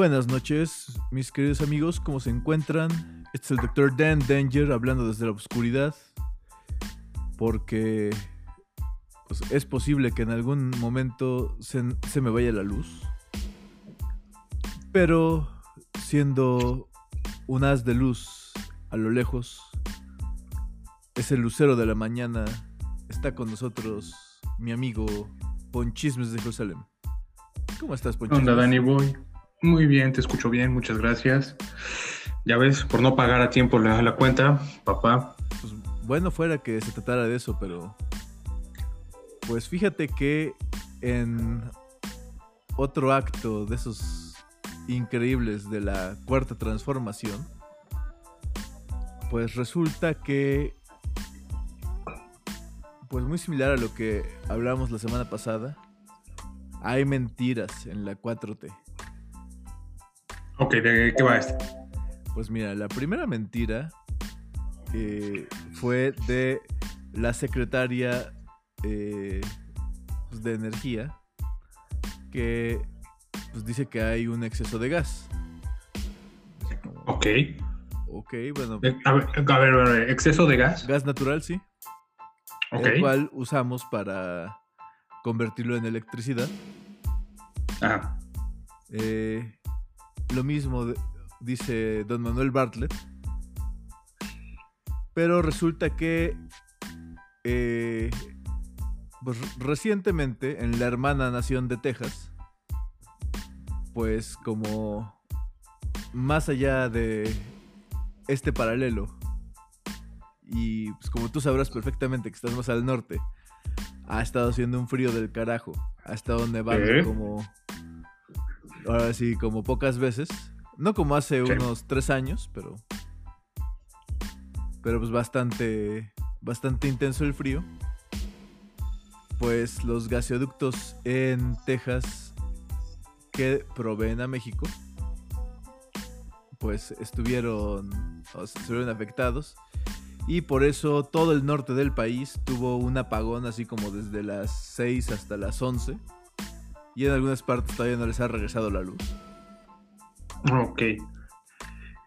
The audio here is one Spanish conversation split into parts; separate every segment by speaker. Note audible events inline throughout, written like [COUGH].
Speaker 1: Buenas noches, mis queridos amigos, ¿cómo se encuentran? Este es el Dr. Dan Danger hablando desde la oscuridad. Porque pues, es posible que en algún momento se, se me vaya la luz. Pero siendo un haz de luz a lo lejos, es el lucero de la mañana. Está con nosotros mi amigo Ponchismes de Jerusalén. ¿Cómo estás, Ponchismes?
Speaker 2: Onda, Danny Boy. Muy bien, te escucho bien, muchas gracias. Ya ves, por no pagar a tiempo la, la cuenta, papá.
Speaker 1: Pues bueno fuera que se tratara de eso, pero... Pues fíjate que en otro acto de esos increíbles de la cuarta transformación, pues resulta que... Pues muy similar a lo que hablamos la semana pasada, hay mentiras en la 4T.
Speaker 2: Ok, ¿de qué va esto?
Speaker 1: Pues mira, la primera mentira eh, fue de la secretaria eh, pues, de energía que pues, dice que hay un exceso de gas.
Speaker 2: Ok.
Speaker 1: Ok, bueno.
Speaker 2: Eh, A ver, a ver, a ver, ¿exceso de gas?
Speaker 1: Gas natural, sí.
Speaker 2: Ok.
Speaker 1: El cual usamos para convertirlo en electricidad.
Speaker 2: Ajá.
Speaker 1: Eh, lo mismo de- dice don Manuel Bartlett. Pero resulta que eh, pues, recientemente en la hermana nación de Texas, pues como más allá de este paralelo, y pues como tú sabrás perfectamente que estás más al norte, ha estado haciendo un frío del carajo, ha estado nevando
Speaker 2: ¿Eh?
Speaker 1: como ahora sí, como pocas veces. No como hace
Speaker 2: Sí.
Speaker 1: unos tres años, pero. Pero pues bastante. Bastante intenso el frío. Pues los gaseoductos en Texas que proveen a México. Pues estuvieron. o sea, estuvieron afectados. Y por eso todo el norte del país tuvo un apagón así como desde las 6 hasta las 11 y en algunas partes todavía no les ha regresado la luz.
Speaker 2: Ok.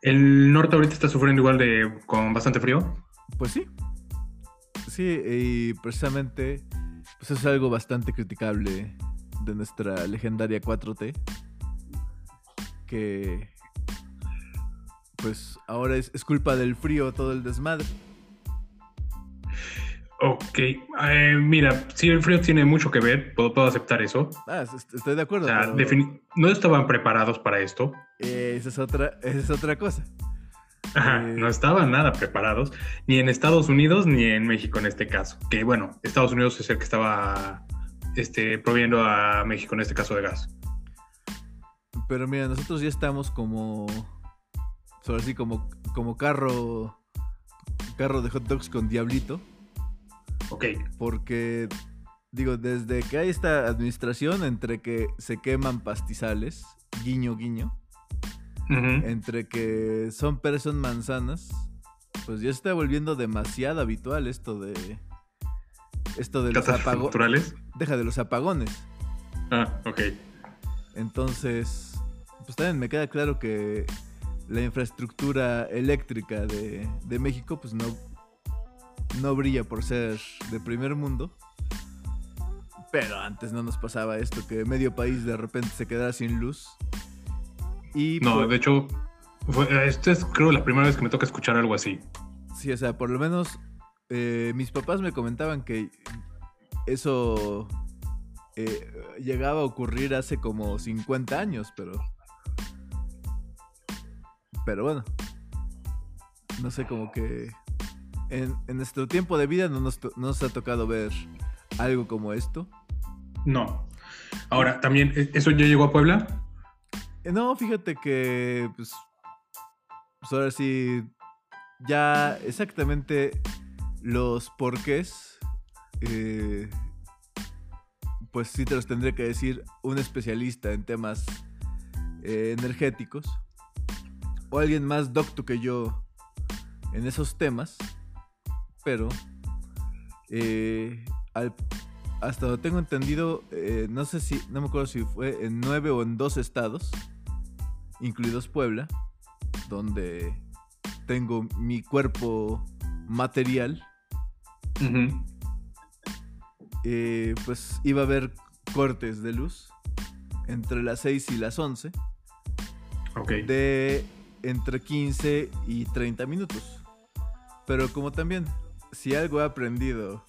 Speaker 2: ¿El norte ahorita está sufriendo igual de con bastante frío?
Speaker 1: Pues sí. Sí, y precisamente pues eso es algo bastante criticable de nuestra legendaria 4T. Que pues ahora es, es culpa del frío todo el desmadre.
Speaker 2: Ok. Eh, mira, si el frío tiene mucho que ver, puedo, puedo aceptar eso.
Speaker 1: Ah, est- estoy de
Speaker 2: O
Speaker 1: acuerdo.
Speaker 2: sea,
Speaker 1: pero,
Speaker 2: defini- no estaban preparados para esto.
Speaker 1: eh, esa, es otra, esa es otra cosa.
Speaker 2: Ajá,
Speaker 1: Eh.
Speaker 2: no estaban nada preparados, ni en Estados Unidos ni en México en este caso. Que bueno, Estados Unidos es el que estaba este, proviendo a México en este caso de gas.
Speaker 1: Pero mira, nosotros ya estamos como. Sobre así como, como carro. Carro de hot dogs con diablito.
Speaker 2: Ok,
Speaker 1: Porque, digo, desde que hay esta administración, entre que se queman pastizales, guiño, guiño, entre que son peras, son manzanas, pues ya se está volviendo demasiado habitual esto de. Esto de los apagones. Deja de los apagones.
Speaker 2: Ah, ok.
Speaker 1: Entonces, pues también me queda claro que la infraestructura eléctrica de, de México, pues no, no brilla por ser de primer mundo. Pero antes no nos pasaba esto, que medio país de repente se quedara sin luz. Y
Speaker 2: No,
Speaker 1: por-
Speaker 2: de hecho, fue- esta es creo la primera vez que me toca escuchar algo así.
Speaker 1: sí, o sea, por lo menos eh, mis papás me comentaban que eso eh, llegaba a ocurrir hace como 50 años, pero... Pero bueno, no sé, como que en, en nuestro tiempo de vida no nos, to- no nos ha tocado ver algo como esto.
Speaker 2: No. Ahora, también, ¿e- ¿eso ya llegó a Puebla?
Speaker 1: Eh, No, fíjate que, pues, pues ahora sí, ya exactamente los porqués, eh, pues sí te los tendría que decir un especialista en temas eh, energéticos o alguien más docto que yo en esos temas, pero eh, al- hasta donde tengo entendido, eh, no sé si, no me acuerdo si fue en nueve o en dos estados, incluidos Puebla, donde tengo mi cuerpo material, eh, pues iba a haber cortes de luz entre las 6 y las 11
Speaker 2: Ok.
Speaker 1: de entre 15 y 30 minutos. Pero como también, si algo he aprendido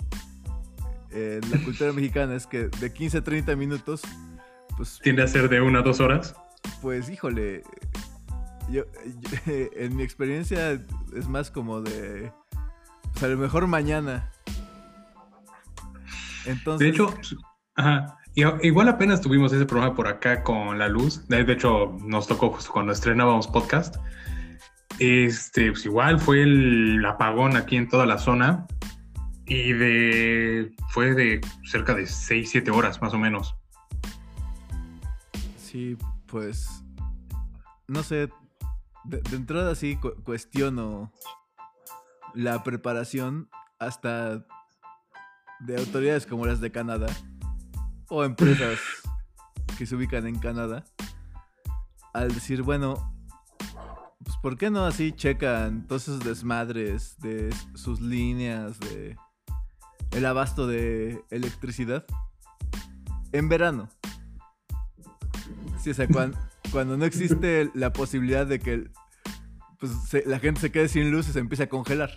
Speaker 1: en la cultura [LAUGHS] mexicana es que de 15 a 30 minutos, pues,
Speaker 2: Tiende a ser de una a dos horas.
Speaker 1: pues híjole, yo, yo- [LAUGHS] en mi experiencia es más como de, pues a lo mejor mañana. Entonces,
Speaker 2: De hecho, ajá, igual apenas tuvimos ese problema por acá con la luz. De hecho, nos tocó justo cuando estrenábamos podcast. Este, pues igual fue el apagón aquí en toda la zona. Y de. fue de cerca de 6, 7 horas más o menos.
Speaker 1: Sí, pues. No sé. De, de entrada sí cu- cuestiono la preparación hasta de autoridades como las de Canadá o empresas que se ubican en Canadá al decir, bueno, pues ¿por qué no así checan todos esos desmadres de sus líneas, de el abasto de electricidad en verano? Sí, o sea, cuan- [LAUGHS] cuando no existe la posibilidad de que pues, se- la gente se quede sin luz y se empiece a congelar.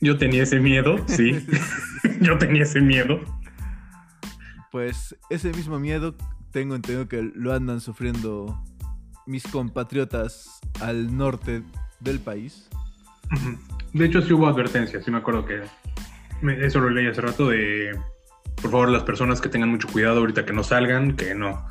Speaker 2: Yo tenía ese miedo, sí. [LAUGHS] Yo tenía ese miedo.
Speaker 1: Pues ese mismo miedo tengo entendido que lo andan sufriendo mis compatriotas al norte del país.
Speaker 2: De hecho, sí hubo advertencias, sí me acuerdo que eso lo leí hace rato de, por favor, las personas que tengan mucho cuidado ahorita que no salgan, que no.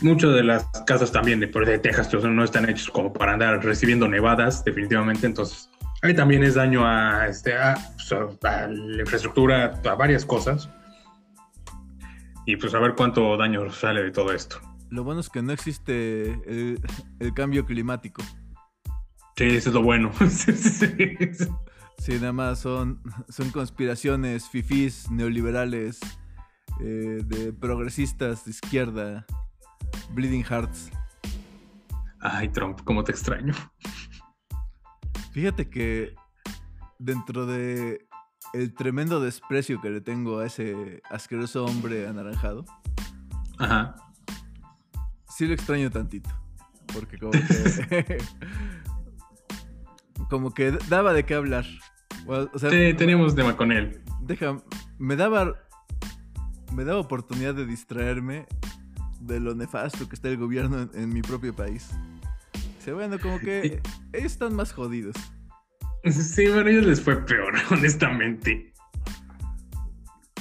Speaker 2: Muchas de las casas también de, de Texas no están hechas como para andar recibiendo nevadas, definitivamente, entonces ahí también es daño a, este, a, pues, la infraestructura, a varias cosas. Y pues a ver cuánto daño sale de todo esto.
Speaker 1: Lo bueno es que no existe el, el cambio climático.
Speaker 2: Sí, eso es lo bueno. [LAUGHS] Sí,
Speaker 1: nada más son, son conspiraciones fifís, neoliberales, eh, de progresistas de izquierda, Bleeding Hearts.
Speaker 2: Ay, Trump, cómo te extraño.
Speaker 1: Fíjate que dentro de el tremendo desprecio que le tengo a ese asqueroso hombre anaranjado,
Speaker 2: Ajá.
Speaker 1: sí lo extraño tantito. Porque como que. [LAUGHS] como que daba de qué hablar. O o sea,
Speaker 2: Sí, teníamos tema con él.
Speaker 1: deja. Me daba. Me daba oportunidad de distraerme de lo nefasto que está el gobierno en, en mi propio país. Dice, bueno, como que ellos están más jodidos. [LAUGHS]
Speaker 2: Sí, a ellos les fue peor, [LAUGHS] honestamente.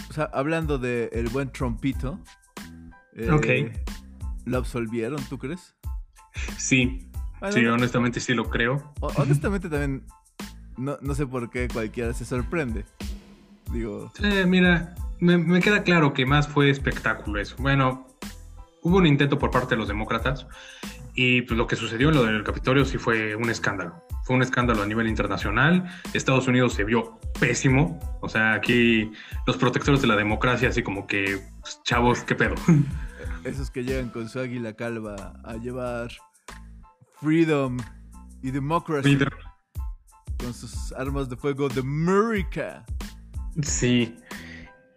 Speaker 1: O sea, hablando de el buen Trumpito. eh,
Speaker 2: Ok.
Speaker 1: ¿Lo absolvieron, tú crees?
Speaker 2: Sí,
Speaker 1: Bueno,
Speaker 2: sí,
Speaker 1: no-
Speaker 2: honestamente sí lo creo.
Speaker 1: ho- honestamente también no, no sé por qué cualquiera se sorprende. Digo,
Speaker 2: Eh, mira, me, me queda claro que más fue espectáculo eso. Bueno, hubo un intento por parte de los demócratas y pues, lo que sucedió en lo del Capitolio sí fue un escándalo. Fue un escándalo a nivel internacional. Estados Unidos se vio pésimo. O sea, aquí los protectores de la democracia, así como que, pues, chavos, ¿qué pedo? [LAUGHS] [LAUGHS]
Speaker 1: esos que llegan con su águila calva a llevar freedom y democracy con sus armas de fuego de America.
Speaker 2: Sí.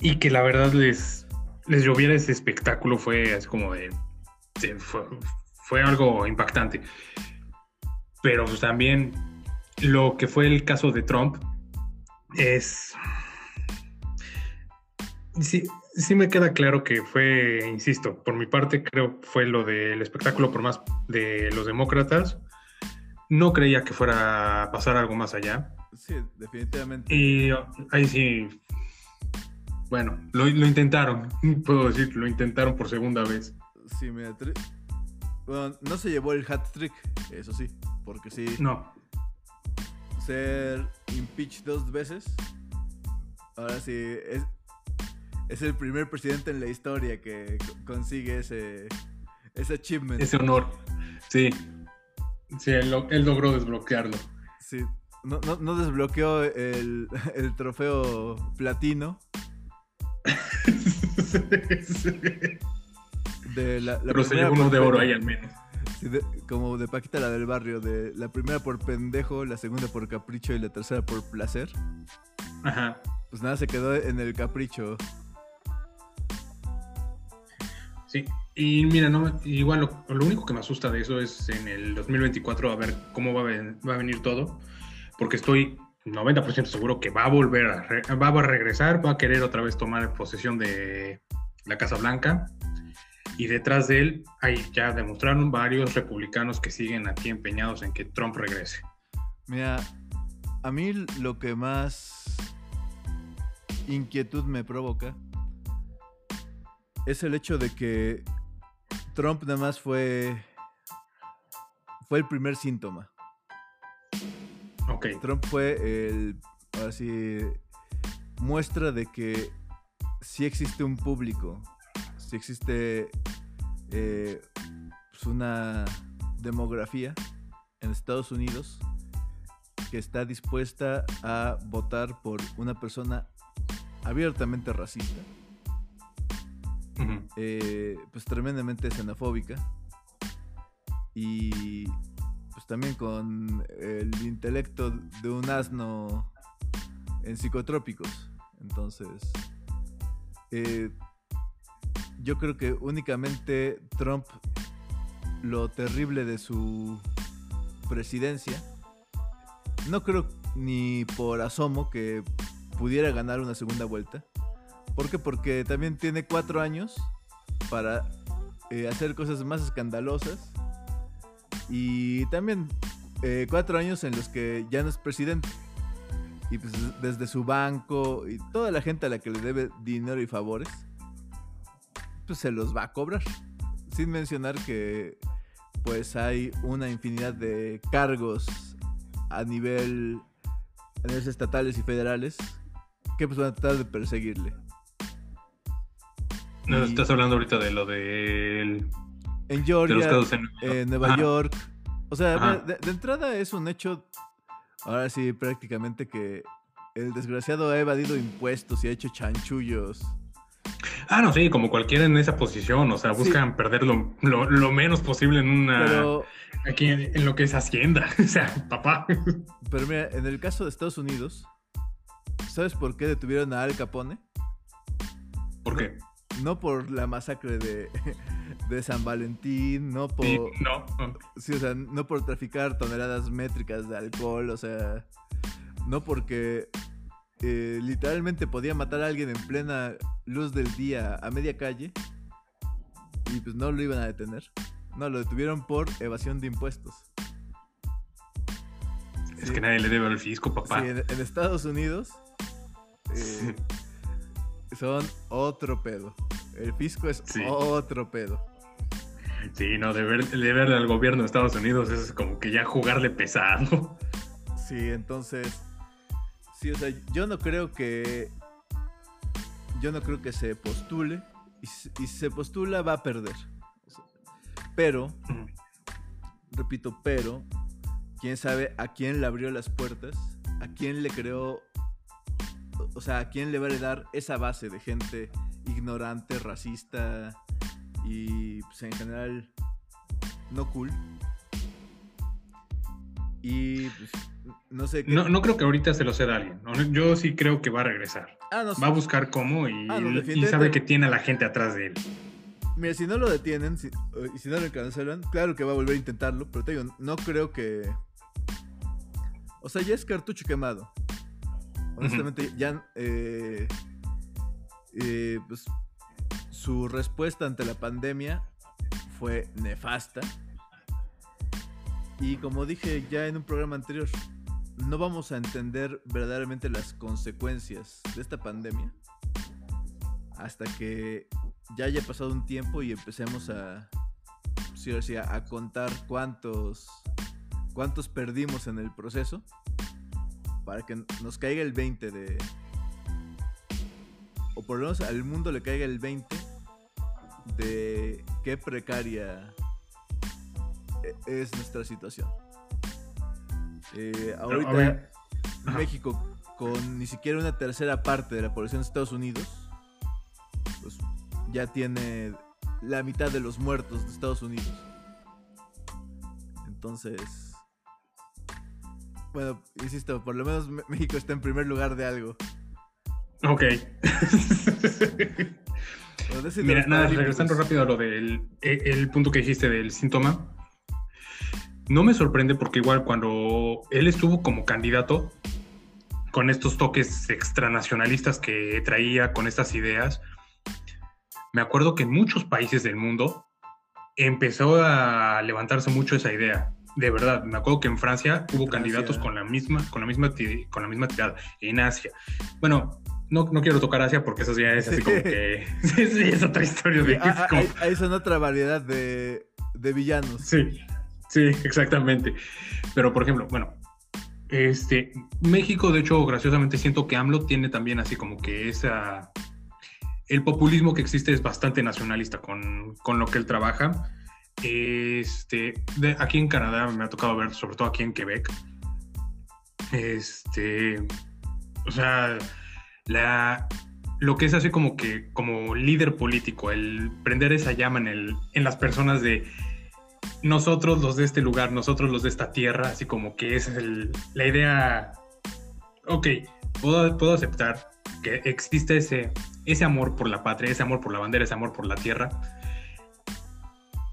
Speaker 2: Y que la verdad les, les lloviera ese espectáculo fue así como de. de- fue, fue algo impactante. Pero pues también lo que fue el caso de Trump es. Sí, sí me queda claro que fue, insisto, por mi parte creo que fue lo del espectáculo por más de los demócratas. No creía que fuera a pasar algo más allá.
Speaker 1: Sí, definitivamente.
Speaker 2: Y ahí sí. Bueno, lo, lo intentaron, [LAUGHS] puedo decir, lo intentaron por segunda vez.
Speaker 1: Sí, me atre- Bueno, no se llevó el hat trick, eso sí, porque sí,
Speaker 2: No,
Speaker 1: ser impeached dos veces. Ahora sí, es, es el primer presidente en la historia que co- consigue ese, ese achievement.
Speaker 2: ese honor. Sí, sí, él, lo- él logró desbloquearlo.
Speaker 1: Sí, no, no, no desbloqueó el, [LAUGHS] el trofeo platino. [LAUGHS] De la, la
Speaker 2: Pero se llevó uno
Speaker 1: por
Speaker 2: de oro ahí al menos.
Speaker 1: Sí, de- como de Paquita la del barrio, de la primera por pendejo, la segunda por capricho y la tercera por placer.
Speaker 2: Ajá.
Speaker 1: Pues nada, se quedó en el capricho.
Speaker 2: Sí. Y mira, no, igual lo, lo único que me asusta de eso es en el 2024 a ver cómo va a, ven- va a venir todo. Porque estoy 90% seguro que va a volver a, re- va a regresar, va a querer otra vez tomar posesión de la Casa Blanca. Y detrás de él, ahí ya demostraron varios republicanos que siguen aquí empeñados en que Trump regrese.
Speaker 1: Mira, a mí lo que más inquietud me provoca es el hecho de que Trump nada más fue fue el primer síntoma.
Speaker 2: Ok.
Speaker 1: Trump fue el ahora sí muestra de que sí existe un público, sí existe eh, pues una demografía en Estados Unidos que está dispuesta a votar por una persona abiertamente racista, eh, pues tremendamente xenofóbica y pues también con el intelecto de un asno en psicotrópicos. Entonces, eh, yo creo que únicamente Trump, lo terrible de su presidencia, no creo ni por asomo que pudiera ganar una segunda vuelta. ¿Por qué? Porque también tiene cuatro años para eh, hacer cosas más escandalosas. Y también eh, cuatro años en los que ya no es presidente. Y pues desde su banco y toda la gente a la que le debe dinero y favores, pues se los va a cobrar. Sin mencionar que pues hay una infinidad de cargos a nivel a niveles estatales y federales que pues van a tratar de perseguirle.
Speaker 2: No,
Speaker 1: Y-
Speaker 2: estás hablando ahorita de lo del-
Speaker 1: En
Speaker 2: de los
Speaker 1: Georgia,
Speaker 2: en
Speaker 1: en Nueva
Speaker 2: Ajá.
Speaker 1: York. O sea, de, de entrada es un hecho, ahora sí, prácticamente que el desgraciado ha evadido impuestos y ha hecho chanchullos.
Speaker 2: Ah, no, sí, como cualquiera en esa posición, o sea,
Speaker 1: Sí.
Speaker 2: buscan perder lo, lo- lo menos posible en una...
Speaker 1: Pero,
Speaker 2: Aquí en, en lo que es Hacienda, [LAUGHS] o sea, papá.
Speaker 1: pero mira, en el caso de Estados Unidos, ¿sabes por qué detuvieron a Al Capone?
Speaker 2: ¿Por qué?
Speaker 1: No por la masacre de, [LAUGHS] de San Valentín, no por...
Speaker 2: Sí, no, no.
Speaker 1: Sí, o sea, no por traficar toneladas métricas de alcohol, o sea, no porque eh, literalmente podía matar a alguien en plena luz del día a media calle y pues no lo iban a detener. No, lo detuvieron por evasión de impuestos.
Speaker 2: Es
Speaker 1: Sí.
Speaker 2: que nadie le debe al fisco, papá.
Speaker 1: Sí, en, en Estados Unidos eh, son otro pedo. El fisco es
Speaker 2: Sí.
Speaker 1: otro pedo.
Speaker 2: Sí, no, deber, deber al gobierno de Estados Unidos es como que ya jugarle pesado.
Speaker 1: Sí, entonces. Sí, o sea, yo no creo que. Yo no creo que se postule. Y, si- se postula, va a perder. Pero, repito, pero. Quién sabe a quién le abrió las puertas. A quién le creó. o- sea, a quién le va a heredar esa base de gente ignorante, racista. Y pues en general. No cool. Y pues, no sé qué.
Speaker 2: No, no creo que ahorita se lo ceda a alguien. Yo sí creo que va a regresar.
Speaker 1: Ah, no,
Speaker 2: Va a buscar cómo y,
Speaker 1: Ah, no,
Speaker 2: y sabe que tiene a la gente atrás de él.
Speaker 1: Mira, si no lo detienen si- eh, y si no lo cancelan, claro que va a volver a intentarlo, pero te digo, no creo que. O sea, ya es cartucho quemado. Honestamente, ya. eh, eh, pues, su respuesta ante la pandemia fue nefasta. Y como dije ya en un programa anterior, no vamos a entender verdaderamente las consecuencias de esta pandemia hasta que ya haya pasado un tiempo y empecemos a, a contar cuántos, cuántos perdimos en el proceso para que nos caiga el 20 de... O por lo menos al mundo le caiga el 20 de qué precaria e- es nuestra situación. Eh, ahorita. México con ni siquiera una tercera parte de la población de Estados Unidos, pues ya tiene la mitad de los muertos de Estados Unidos. Entonces, bueno, insisto, por lo menos México está en primer lugar de algo.
Speaker 2: Ok. [LAUGHS] Mira, nada, regresando rápido a lo del e, el punto que dijiste del síntoma. No me sorprende porque igual cuando él estuvo como candidato, con estos toques extranacionalistas que traía, con estas ideas, me acuerdo que en muchos países del mundo empezó a levantarse mucho esa idea. De verdad, me acuerdo que en Francia hubo candidatos con la misma, con la misma, con la misma tirada. En Asia. Bueno, no, no quiero tocar Asia porque eso ya es así como que. [LAUGHS] [LAUGHS] sí, es otra historia.
Speaker 1: Ahí, son otra variedad de, de villanos.
Speaker 2: Sí, sí, exactamente. Pero por ejemplo, bueno, este, México, de hecho, graciosamente siento que AMLO tiene también así como que esa... El populismo que existe es bastante nacionalista con, con lo que él trabaja. Este, aquí en Canadá me ha tocado ver, sobre todo aquí en Quebec, este, o sea, la, lo que es así como que como líder político, el prender esa llama en, el, en las personas de nosotros los de este lugar, nosotros los de esta tierra, así como que es la idea, ok, puedo, puedo aceptar que existe ese, ese amor por la patria, ese amor por la bandera, ese amor por la tierra,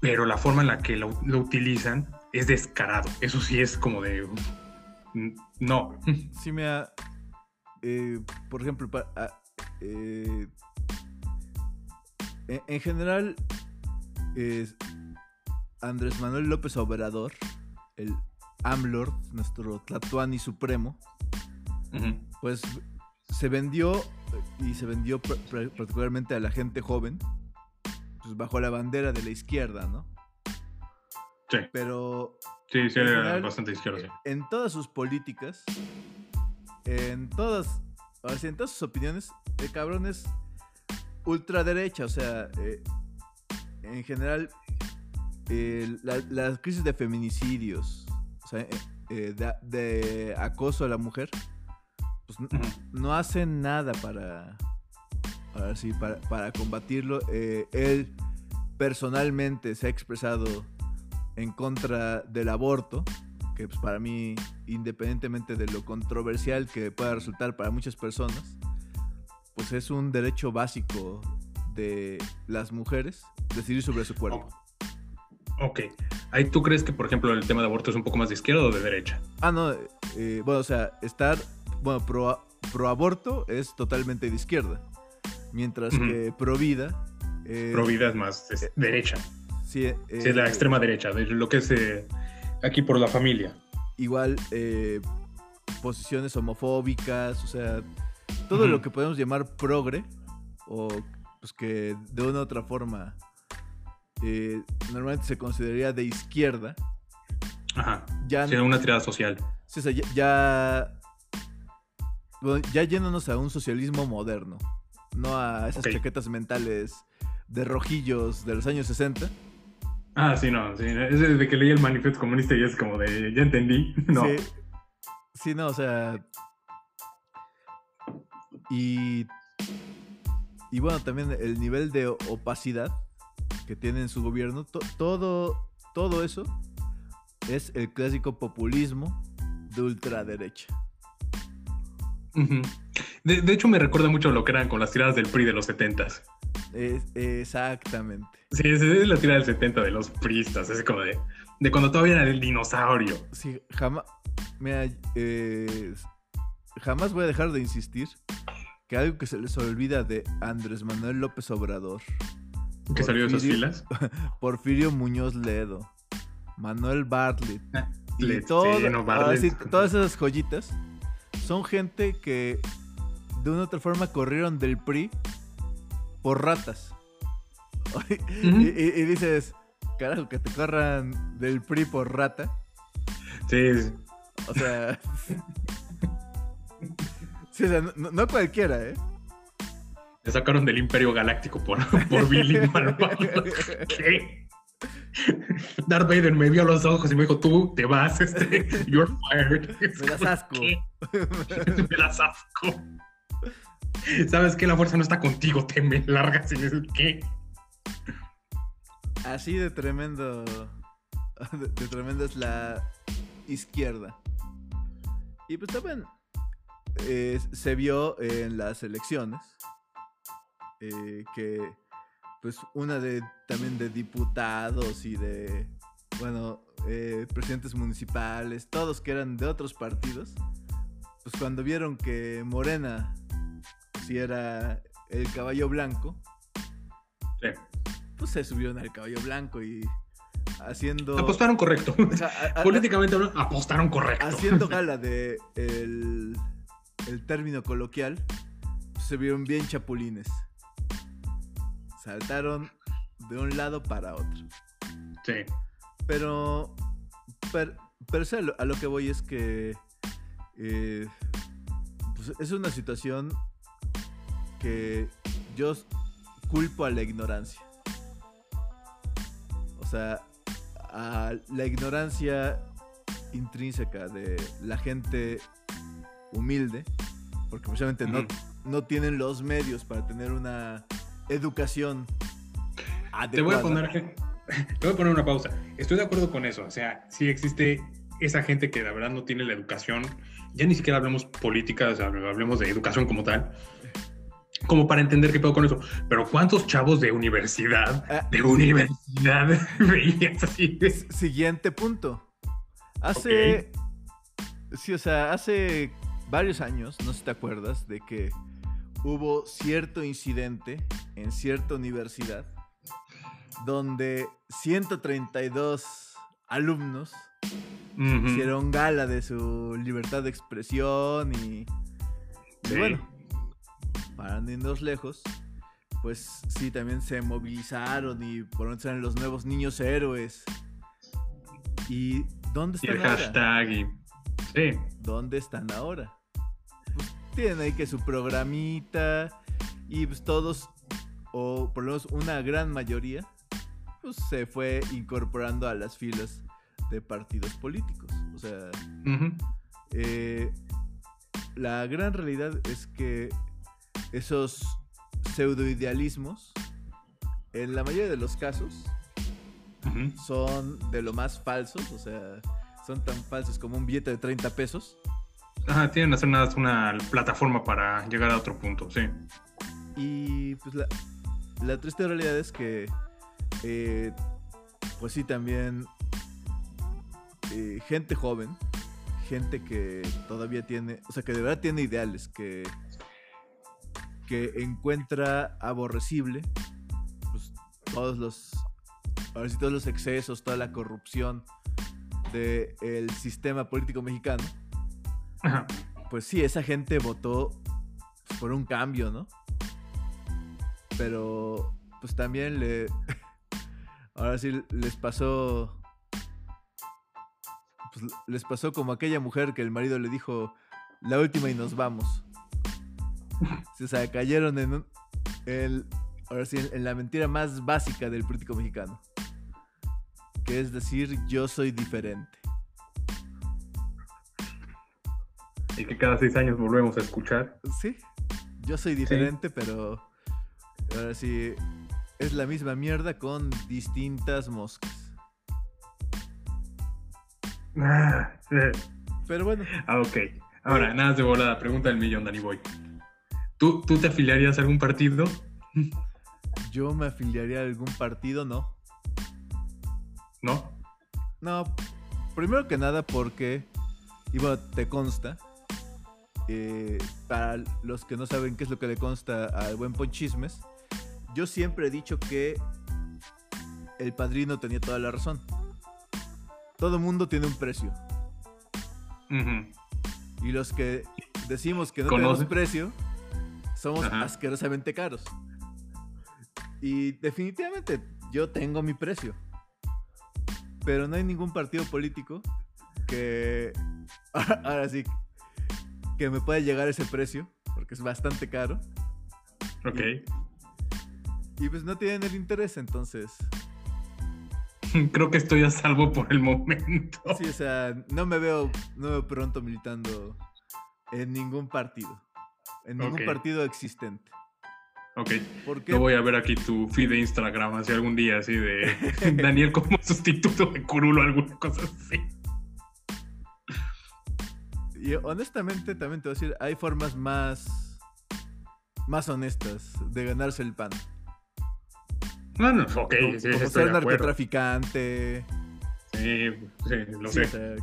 Speaker 2: pero la forma en la que lo, utilizan es descarado. Eso sí es como de... No. [LAUGHS]
Speaker 1: Sí me ha... Eh, por ejemplo, ah, eh, en, general, Andrés Manuel López Obrador, el AMLOR, nuestro Tlatuani supremo, pues se vendió y se vendió particularmente a la gente joven, pues bajo la bandera de la izquierda, ¿no?
Speaker 2: Sí.
Speaker 1: Pero.
Speaker 2: Sí, sí, era bastante izquierda, sí.
Speaker 1: En todas sus políticas, en todas, en todas sus opiniones, el cabrón es ultraderecha, o sea, eh, en general la, crisis de feminicidios, o sea, eh, eh, de, acoso a la mujer, pues no hacen nada para, para, para, combatirlo. Eh, él personalmente se ha expresado en contra del aborto, que pues, para mí, independientemente de lo controversial que pueda resultar para muchas personas, pues es un derecho básico de las mujeres decidir sobre su cuerpo.
Speaker 2: Ok. Ahí tú crees que, por ejemplo, el tema de aborto es un poco más de izquierda o de derecha?
Speaker 1: Ah, no. Eh, bueno, o sea, estar. Bueno, pro, pro, aborto es totalmente de izquierda. Mientras que pro vida.
Speaker 2: pro vida es más eh, derecha.
Speaker 1: Sí,
Speaker 2: es la eh, extrema derecha, de lo que es aquí por la familia.
Speaker 1: Igual, posiciones homofóbicas, o sea, todo lo que podemos llamar progre, o pues que de una u otra forma eh, normalmente se consideraría de izquierda.
Speaker 2: Ajá. Ya una tirada social.
Speaker 1: Sí, o sea, ya, ya, yéndonos a un socialismo moderno, no a esas chaquetas mentales de rojillos de los años 60.
Speaker 2: Ah, sí, no, sí, es desde que leí el manifiesto comunista y es como de, ya entendí, [LAUGHS] no.
Speaker 1: Sí, sí no, o sea, y, y bueno, también el nivel de opacidad que tiene en su gobierno, todo, todo eso es el clásico populismo de ultraderecha.
Speaker 2: de, hecho, me recuerda mucho lo que eran con las tiradas del PRI de los 70s.
Speaker 1: exactamente.
Speaker 2: Sí, es, es, la tirada del 70 de los PRIistas, es como de, de cuando todavía era el dinosaurio.
Speaker 1: Sí, jamás. Eh, jamás voy a dejar de insistir que algo que se les olvida de Andrés Manuel López Obrador
Speaker 2: ¿Qué salió de esas filas? [LAUGHS]
Speaker 1: Porfirio Muñoz Ledo, Manuel Bartlett. Ah, y todas esas joyitas son gente que de una u otra forma corrieron del PRI por ratas. [LAUGHS] y, dices, carajo, que te corran del PRI por rata.
Speaker 2: Sí.
Speaker 1: O sea. [LAUGHS] sí, o sea, no cualquiera, ¿eh?
Speaker 2: Le sacaron del Imperio Galáctico por, [LAUGHS] por Billy [LAUGHS] ¿Qué? Darth Vader me vio los ojos y me dijo, tú te vas, este, you're fired.
Speaker 1: Me das asco. [LAUGHS]
Speaker 2: me das asco. ¿Sabes qué? La fuerza no está contigo, te me largas y me ¿qué?
Speaker 1: así de tremendo. De, de tremenda es la izquierda. Y pues también eh, se vio en las elecciones eh, que pues una de también de diputados y de bueno eh, presidentes municipales todos que eran de otros partidos pues cuando vieron que Morena si era el caballo blanco
Speaker 2: Sí.
Speaker 1: pues se subieron al caballo blanco y haciendo
Speaker 2: Apostaron correcto. [LAUGHS]
Speaker 1: o sea, a- a-
Speaker 2: Políticamente hablando, apostaron correcto.
Speaker 1: haciendo [LAUGHS] gala de el, el término coloquial, se vieron bien chapulines. Saltaron de un lado para otro.
Speaker 2: Sí.
Speaker 1: Pero, per- pero, sí, a, lo, a lo que voy es que eh, pues, es una situación que yo culpo a la ignorancia. O sea, a la ignorancia intrínseca de la gente humilde, porque precisamente no, no tienen los medios para tener una educación
Speaker 2: Te voy a poner, te voy a poner una pausa. Estoy de acuerdo con eso. O sea, sí existe esa gente que la verdad no tiene la educación. Ya ni siquiera hablemos política, o sea, hablemos de educación como tal. Como para entender qué pedo con eso. Pero ¿cuántos chavos de universidad,
Speaker 1: Ah,
Speaker 2: de universidad, [LAUGHS] veías así?
Speaker 1: Siguiente punto. Hace. Sí, o sea, hace varios años, no sé si te acuerdas, de que hubo cierto incidente en cierta universidad donde 132 alumnos
Speaker 2: Ujú.
Speaker 1: hicieron gala de su libertad de expresión y. bueno, para no irnos lejos, pues sí, también se movilizaron y por lo menos eran los nuevos niños héroes. ¿Y dónde
Speaker 2: Y
Speaker 1: están
Speaker 2: el
Speaker 1: ahora?
Speaker 2: hashtag y... Sí.
Speaker 1: ¿Dónde están ahora? Tienen ahí que su programita y pues todos, o por lo menos una gran mayoría, pues se fue incorporando a las filas de partidos políticos. O sea, eh, la gran realidad es que esos pseudoidealismos, en la mayoría de los casos, son de lo más falsos, o sea, son tan falsos como un billete de 30 pesos.
Speaker 2: Ajá, tienen hacer nada una plataforma para llegar a otro punto, sí.
Speaker 1: Y pues la, la triste realidad es que, eh, pues sí, también eh, gente joven, gente que todavía tiene, o sea, que de verdad tiene ideales, que, que encuentra aborrecible pues, todos los, ahora sí, todos los excesos, toda la corrupción del sistema político mexicano.
Speaker 2: Ajá.
Speaker 1: Pues sí, esa gente votó por un cambio, ¿no? Pero pues también le... [LAUGHS] Ahora sí les pasó... Pues les pasó como aquella mujer que el marido le dijo, la última y nos vamos. [LAUGHS] O sea, cayeron en un... el- ahora sí, en la mentira más básica del político mexicano. Que es decir, yo soy diferente.
Speaker 2: Y que cada seis años volvemos a escuchar.
Speaker 1: Sí, yo soy diferente, pero ahora sí es la misma mierda con distintas moscas.
Speaker 2: Ah. [LAUGHS]
Speaker 1: Pero bueno,
Speaker 2: Ah, ok. Ahora, nada de volada. Pregunta del millón, Danny Boy. ¿Tú, ¿Tú te afiliarías a algún partido? [LAUGHS]
Speaker 1: yo me afiliaría a algún partido, no.
Speaker 2: ¿No?
Speaker 1: No, primero que nada porque, y bueno, te consta, eh, para los que no saben qué es lo que le consta al buen Ponchismes, yo siempre he dicho que el padrino tenía toda la razón. Todo mundo tiene un precio. Y los que decimos que no
Speaker 2: ¿Conoce?
Speaker 1: tenemos precio, somos
Speaker 2: Ajá.
Speaker 1: asquerosamente caros. Y definitivamente yo tengo mi precio. Pero no hay ningún partido político que [LAUGHS] ahora sí que me pueda llegar ese precio, porque es bastante caro.
Speaker 2: Ok.
Speaker 1: Y pues no tienen el interés, entonces. [LAUGHS]
Speaker 2: Creo que estoy a salvo por el momento.
Speaker 1: Sí, o sea, no me veo, no me veo pronto militando en ningún partido. En ningún partido existente.
Speaker 2: Ok.
Speaker 1: ¿Por qué?
Speaker 2: No voy a ver aquí tu feed de Instagram así algún día, así de [LAUGHS] Daniel como sustituto de Curulo, alguna cosa así.
Speaker 1: Y honestamente, también te voy a decir, hay formas más. más honestas de ganarse el pan.
Speaker 2: No, no, ok,
Speaker 1: como,
Speaker 2: sí,
Speaker 1: como ser narcotraficante.
Speaker 2: Sí, sí, lo
Speaker 1: Sí,
Speaker 2: sé.
Speaker 1: o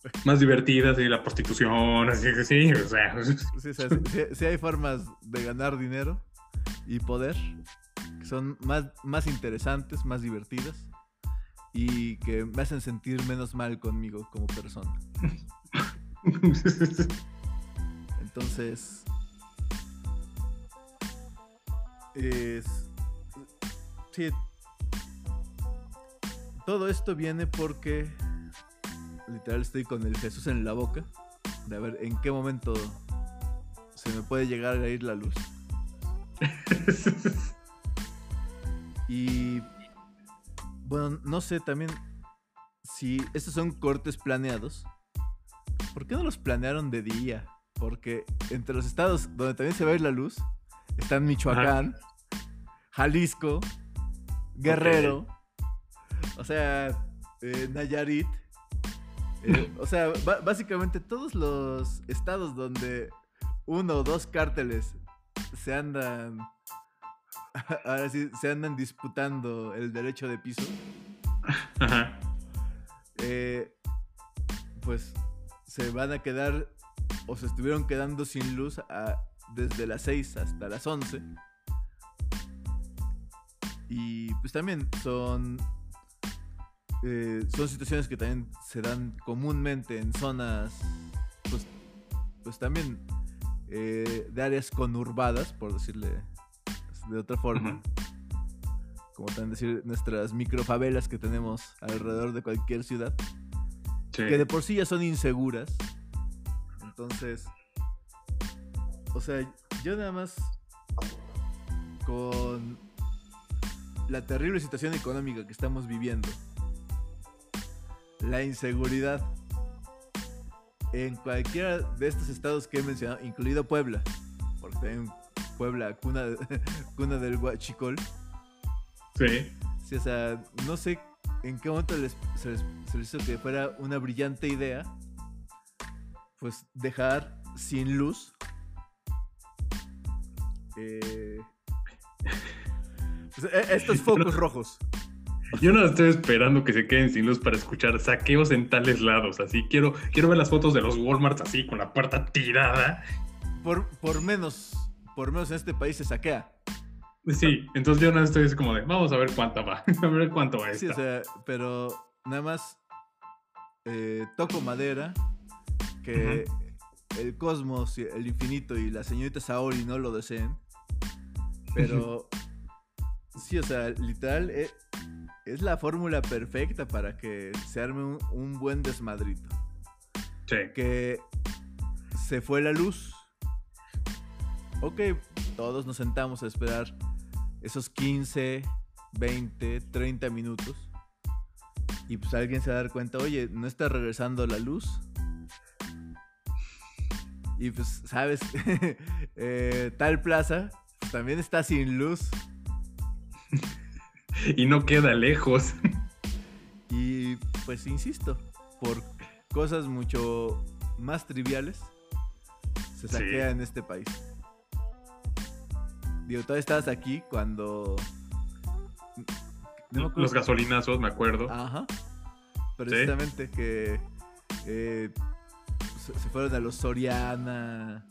Speaker 1: sea,
Speaker 2: Más divertidas y la prostitución, así que sí, o sea.
Speaker 1: sí, o sea, sí- sí- sí hay formas de ganar dinero y poder que son más, más interesantes, más divertidas y que me hacen sentir menos mal conmigo como persona. [LAUGHS] Entonces. Es. Sí. Todo esto viene porque. Literal estoy con el Jesús en la boca. De a ver en qué momento se me puede llegar a ir la luz. [LAUGHS] Y. Bueno, no sé también si estos son cortes planeados. ¿Por qué no los planearon de día? Porque entre los estados donde también se va a ir la luz están Michoacán, Jalisco, Guerrero, o sea, eh, Nayarit. eh, [LAUGHS] o sea, básicamente todos los estados donde uno o dos cárteles se andan. [LAUGHS] Ahora sí, se andan disputando el derecho de piso.
Speaker 2: Ajá.
Speaker 1: eh, pues se van a quedar o se estuvieron quedando sin luz a- desde las 6 hasta las 11. Y pues también son eh, son situaciones que también se dan comúnmente en zonas pues, pues también eh, de áreas conurbadas, por decirle de otra forma. Como también decir nuestras microfavelas que tenemos alrededor de cualquier ciudad
Speaker 2: Sí.
Speaker 1: que de por sí ya son inseguras. Entonces, o sea, yo nada más con la terrible situación económica que estamos viviendo, la inseguridad en cualquiera de estos estados que he mencionado, incluido Puebla, porque también Puebla, cuna, [LAUGHS] cuna del huachicol,
Speaker 2: Sí.
Speaker 1: Sí, o sea, no sé en qué momento les- se, les, se les hizo que fuera una brillante idea, pues dejar sin luz. eh, pues, e- estos [LAUGHS] focos rojos.
Speaker 2: Yo no estoy esperando que se queden sin luz para escuchar saqueos en tales lados. Así quiero, quiero ver las fotos de los Walmarts así con la puerta tirada.
Speaker 1: Por, por menos, por menos en este país se saquea.
Speaker 2: Sí, entonces yo no estoy así como de, vamos a ver cuánta va. [LAUGHS] A ver cuánto va
Speaker 1: Sí,
Speaker 2: esta.
Speaker 1: o sea, pero nada más eh, toco madera que el cosmos, el infinito y la señorita Saori no lo deseen. Pero sí, o sea, literal eh, es, la fórmula perfecta para que se arme un, un buen desmadrito.
Speaker 2: Sí.
Speaker 1: Que se fue la luz. Ok, todos nos sentamos a esperar esos 15, 20, 30 minutos. Y pues alguien se va a dar cuenta, oye, no está regresando la luz. Y pues, ¿sabes? [LAUGHS] Eh, tal plaza pues, también está sin luz. [LAUGHS]
Speaker 2: Y no queda lejos.
Speaker 1: Y pues, insisto, por cosas mucho más triviales, se
Speaker 2: Sí.
Speaker 1: saquea en este país. Digo, todavía estabas aquí cuando... no
Speaker 2: Los gasolinazos, me acuerdo.
Speaker 1: Ajá. Precisamente que eh, se, fueron a los Soriana.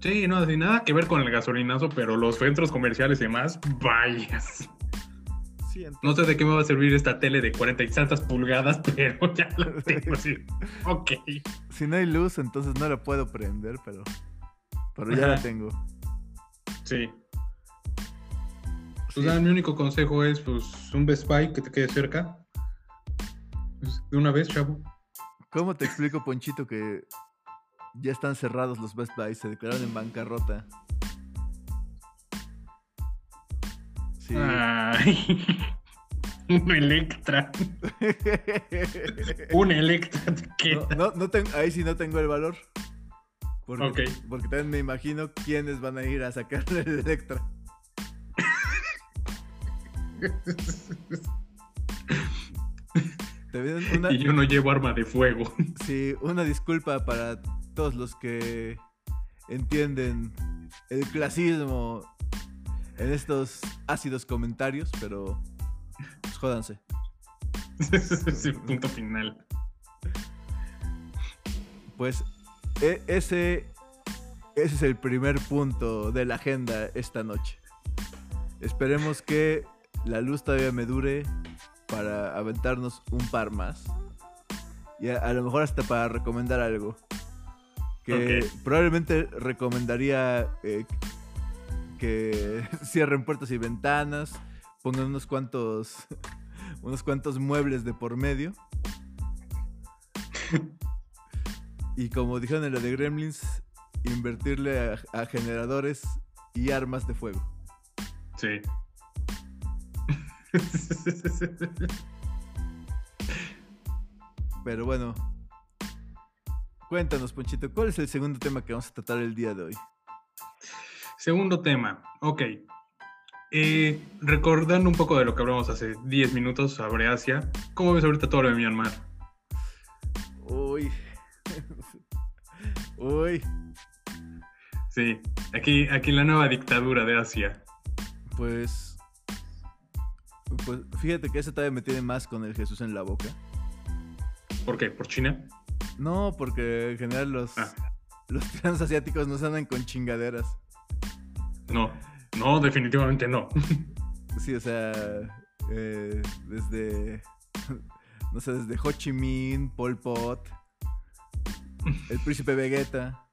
Speaker 2: Sí, no, sin nada que ver con el gasolinazo, pero los centros comerciales y demás, vayas.
Speaker 1: Sí,
Speaker 2: No sé de qué me va a servir esta tele de 40 y tantas pulgadas, [LAUGHS] pero ya la [LAUGHS] tengo así. Ok.
Speaker 1: si no hay luz, entonces no la puedo prender, pero, pero ya la tengo.
Speaker 2: Sí. Pues mi único consejo es pues un Best Buy que te quede cerca. Pues, de una vez, chavo.
Speaker 1: ¿Cómo te explico, Ponchito, que ya están cerrados los Best Buy? Se declararon en bancarrota. Sí.
Speaker 2: Ay. [LAUGHS] Un Electra. [LAUGHS] Un Electra te
Speaker 1: no,
Speaker 2: queda.
Speaker 1: no, no tengo- ahí sí no tengo el valor. Porque, porque también me imagino quiénes van a ir a sacarle el Electra.
Speaker 2: Y yo no llevo arma de fuego.
Speaker 1: Sí, una disculpa para todos los que entienden el clasismo en estos ácidos comentarios, pero pues, jódanse. [LAUGHS]
Speaker 2: sí, punto final.
Speaker 1: Pues e, ese, ese es el primer punto de la agenda esta noche. Esperemos que la luz todavía me dure para aventarnos un par más. Y a, lo mejor hasta para recomendar algo. Que probablemente recomendaría eh, que [LAUGHS] cierren puertas y ventanas, pongan unos cuantos, [LAUGHS] unos cuantos muebles de por medio. y como dijeron en la de Gremlins, invertirle a generadores y armas de fuego.
Speaker 2: Sí. [LAUGHS]
Speaker 1: Pero bueno, cuéntanos, Ponchito, ¿cuál es el segundo tema que vamos a tratar el día de hoy?
Speaker 2: Segundo tema, ok. Eh, recordando un poco de lo que hablamos hace 10 minutos sobre Asia, ¿cómo ves ahorita todo lo de Myanmar?
Speaker 1: Uy. Uy.
Speaker 2: Sí, aquí, aquí la nueva dictadura de Asia.
Speaker 1: Pues. Pues fíjate que ese todavía me tiene más con el Jesús en la boca.
Speaker 2: ¿Por qué? ¿Por China?
Speaker 1: No, porque en general los, ah. los transasiáticos no se andan con chingaderas.
Speaker 2: No, no, definitivamente no. [LAUGHS]
Speaker 1: Sí, o sea, eh, desde, [LAUGHS] no sé, desde Ho Chi Minh, Pol Pot, el príncipe Vegeta.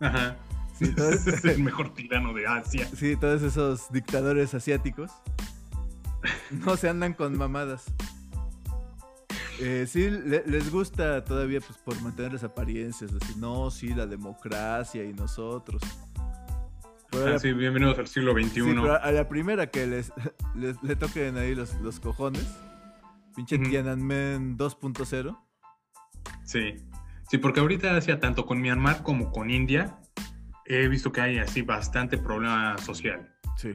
Speaker 2: Ajá. Sí, [LAUGHS] es el mejor tirano de Asia.
Speaker 1: Sí, todos esos dictadores asiáticos [LAUGHS] no se andan con mamadas. Eh, sí, les gusta todavía pues por mantener las apariencias, decir, no, sí, la democracia y nosotros.
Speaker 2: Ah, sí, bienvenidos al siglo XXI.
Speaker 1: a la primera que [LAUGHS] les, le toquen ahí los, los cojones, pinche Tiananmen 2.0.
Speaker 2: Sí, sí, porque ahorita hacía tanto con Myanmar como con India, he visto que hay así bastante problema social.
Speaker 1: Sí.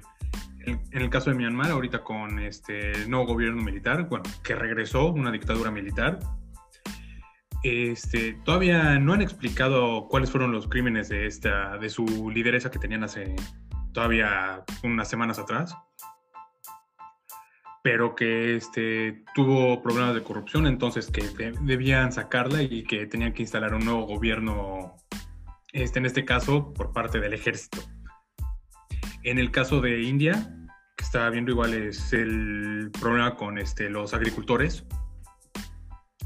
Speaker 2: En, el caso de Myanmar, ahorita con este nuevo gobierno militar, bueno, que regresó una dictadura militar, este, todavía no han explicado cuáles fueron los crímenes de esta, de su lideresa que tenían hace todavía unas semanas atrás, pero que este, tuvo problemas de corrupción, entonces que debían sacarla y que tenían que instalar un nuevo gobierno este, en este caso por parte del ejército. En el caso de India, que estaba viendo igual es el problema con este, los agricultores,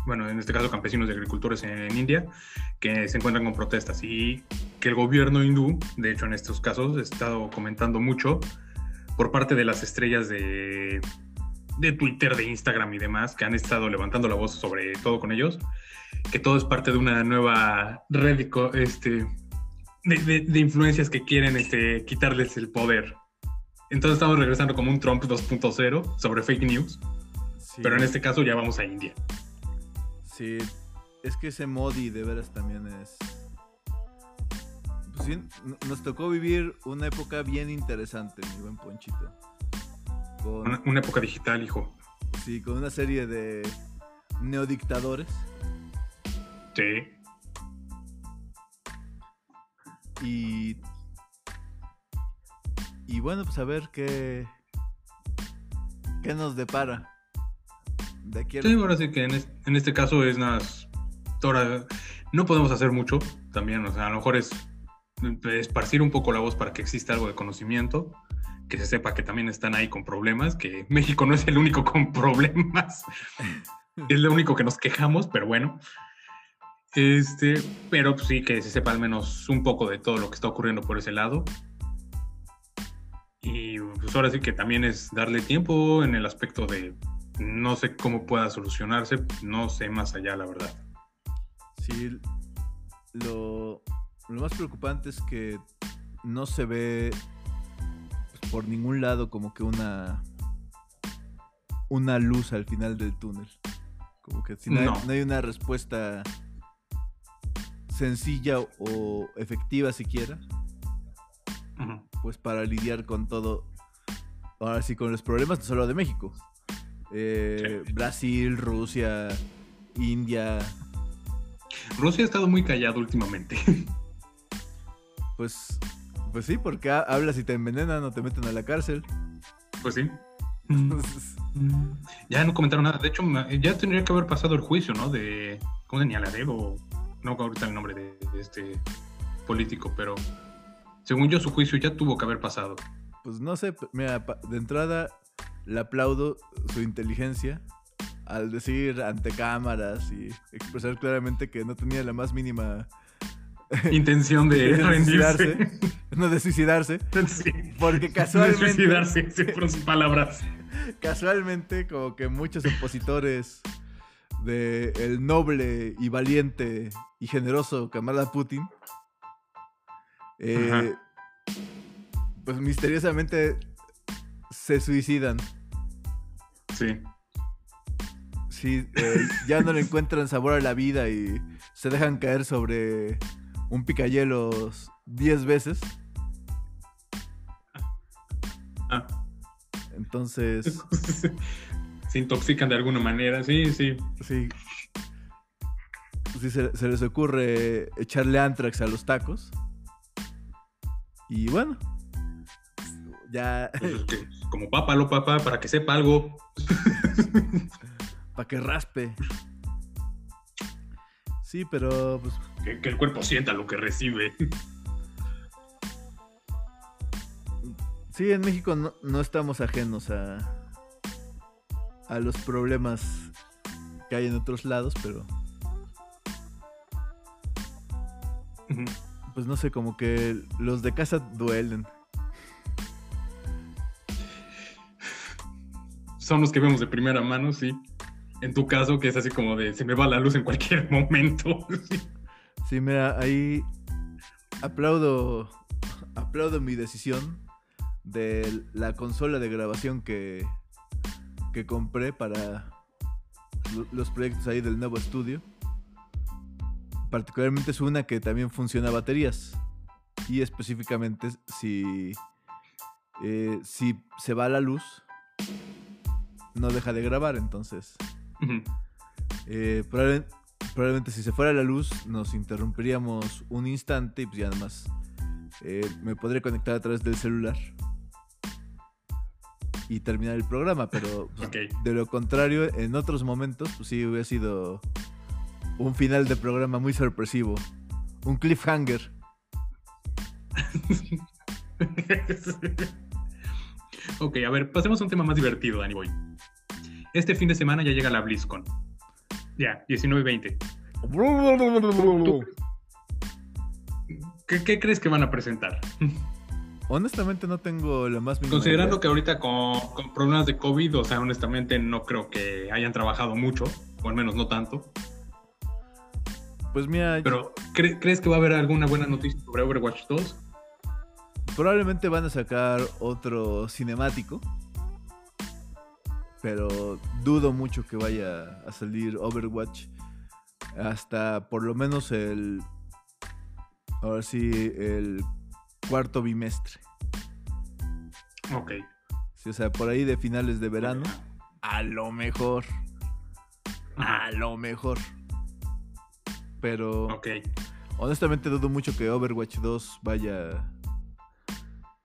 Speaker 2: bueno, en este caso campesinos y agricultores en India, que se encuentran con protestas y que el gobierno hindú, de hecho en estos casos, he estado comentando mucho por parte de las estrellas de, de Twitter, de Instagram y demás, que han estado levantando la voz sobre todo con ellos, que todo es parte de una nueva red este, de, influencias que quieren este, quitarles el poder. Entonces estamos regresando como un Trump 2.0 sobre fake news. Pero en este caso ya vamos a India.
Speaker 1: Sí, es que ese Modi de veras también es... Pues nos tocó vivir una época bien interesante, mi buen Ponchito.
Speaker 2: una época digital, hijo.
Speaker 1: Sí, con una serie de neodictadores
Speaker 2: Sí.
Speaker 1: Y. Y bueno, pues a ver qué. ¿Qué nos depara?
Speaker 2: De aquí Sí, ahora sí que en, este caso es nada. Ahora, no podemos hacer mucho también, o sea, a lo mejor es esparcir un poco la voz para que exista algo de conocimiento, que se sepa que también están ahí con problemas, que [LAUGHS] México no es el único con problemas, [LAUGHS] es lo único que nos quejamos, pero bueno. Este, pero sí que se sepa al menos un poco de todo lo que está ocurriendo por ese lado. Y pues ahora sí que también es darle tiempo en el aspecto de no sé cómo pueda solucionarse, no sé más allá, la verdad.
Speaker 1: Sí, lo, lo más preocupante es que no se ve pues, por ningún lado como que una una luz al final del túnel. Como que si no hay una respuesta sencilla o efectiva siquiera, pues para lidiar con todo ahora sí, con los problemas no solo de México. Eh, Brasil, Rusia, India.
Speaker 2: Rusia ha estado muy callado últimamente. [LAUGHS]
Speaker 1: Pues, pues sí, porque hablas y te envenenan o te meten a la cárcel.
Speaker 2: Pues sí. ya no comentaron nada. De hecho, ya tendría que haber pasado el juicio, ¿no? De. ¿Cómo de o No ahorita el nombre de, este político, pero. Según yo, su juicio ya tuvo que haber pasado.
Speaker 1: Pues no sé, mira, de entrada le aplaudo su inteligencia al decir ante cámaras y expresar claramente que no tenía la más mínima [LAUGHS]
Speaker 2: intención de,
Speaker 1: suicidarse. No de suicidarse. Porque casualmente.
Speaker 2: De suicidarse, fueron sus palabras. [LAUGHS]
Speaker 1: Casualmente, como que muchos opositores de el noble y valiente y generoso camarada Putin. Eh, pues misteriosamente se suicidan.
Speaker 2: Sí.
Speaker 1: Sí, eh, ya no le encuentran sabor a la vida y se dejan caer sobre un picayelos 10 veces.
Speaker 2: Ah.
Speaker 1: Entonces. [LAUGHS]
Speaker 2: se intoxican de alguna manera, sí, sí.
Speaker 1: Sí. Sí, se, les ocurre echarle antrax a los tacos. Y bueno. Ya.
Speaker 2: Pues como pápalo, papá, para que sepa algo. [LAUGHS]
Speaker 1: para que raspe. Sí, pero pues
Speaker 2: que, el cuerpo sienta lo que recibe.
Speaker 1: Sí, en México no, estamos ajenos a, a los problemas que hay en otros lados, pero... Pues no sé, como que los de casa duelen.
Speaker 2: Son los que vemos de primera mano, sí. En tu caso, que es así como de se me va la luz en cualquier [LAUGHS] momento.
Speaker 1: Sí, mira, ahí aplaudo, aplaudo mi decisión de la consola de grabación que, que compré para los proyectos ahí del nuevo estudio. Particularmente es una que también funciona a baterías. Y específicamente si, eh, si se va la luz, no deja de grabar. Entonces, eh, probablemente probablemente si se fuera la luz nos interrumpiríamos un instante y pues ya nada más eh, me podría conectar a través del celular y terminar el programa, pero pues, de lo contrario, en otros momentos, pues sí hubiera sido un final de programa muy sorpresivo, un cliffhanger. [LAUGHS]
Speaker 2: ok, a ver, pasemos a un tema más divertido, Danny Boy. Este fin de semana ya llega la BlizzCon. Ya, 19 y 20. ¿Qué, crees que van a presentar?
Speaker 1: Honestamente no tengo lo más
Speaker 2: mínimo. Considerando que ahorita con, problemas de COVID, o sea, honestamente no creo que hayan trabajado mucho, o al menos no tanto.
Speaker 1: Pues mira...
Speaker 2: Pero, ¿crees que va a haber alguna buena noticia sobre Overwatch 2?
Speaker 1: Probablemente van a sacar otro cinemático pero dudo mucho que vaya a salir Overwatch hasta por lo menos el ahora sí el cuarto bimestre.
Speaker 2: Ok.
Speaker 1: Sí, o sea, por ahí de finales de verano, a lo mejor. A lo mejor. Pero
Speaker 2: Ok.
Speaker 1: honestamente dudo mucho que Overwatch 2 vaya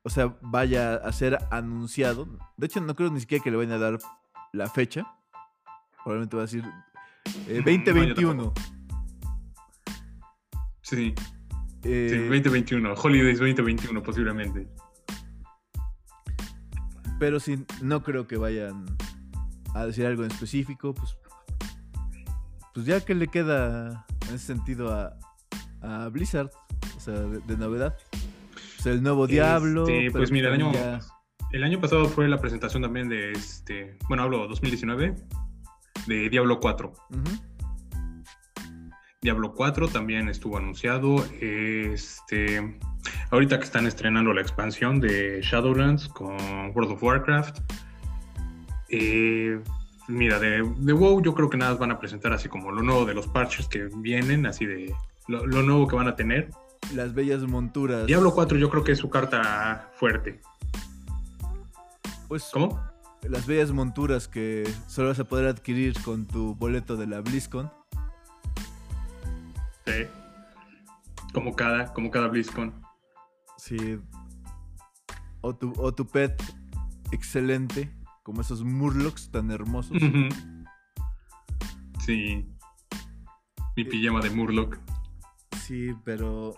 Speaker 1: o sea, vaya a ser anunciado. De hecho, no creo ni siquiera que le vayan a dar la fecha. Probablemente va a decir 2021.
Speaker 2: Eh, sí. Eh, sí, 2021. Holidays 2021 posiblemente.
Speaker 1: Pero sí, no creo que vayan a decir algo en específico. Pues, pues ya que le queda en ese sentido a, a Blizzard, o sea, de, novedad. O sea, el nuevo Diablo.
Speaker 2: Sí, pues mira, el año, el año pasado fue la presentación también de este, bueno, hablo 2019, de Diablo 4. Diablo 4 también estuvo anunciado. Este, ahorita que están estrenando la expansión de Shadowlands con World of Warcraft. Eh, mira, de, WoW yo creo que nada van a presentar así como lo nuevo de los parches que vienen, así de lo, lo nuevo que van a tener.
Speaker 1: Las bellas monturas.
Speaker 2: Diablo 4 yo creo que es su carta fuerte.
Speaker 1: Pues
Speaker 2: ¿Cómo?
Speaker 1: las bellas monturas que solo vas a poder adquirir con tu boleto de la BlizzCon.
Speaker 2: Sí. Como cada, como cada BlizzCon.
Speaker 1: Sí. O tu, o tu pet excelente, como esos Murlocs tan hermosos.
Speaker 2: Sí. Mi pijama de Murloc.
Speaker 1: Sí, pero.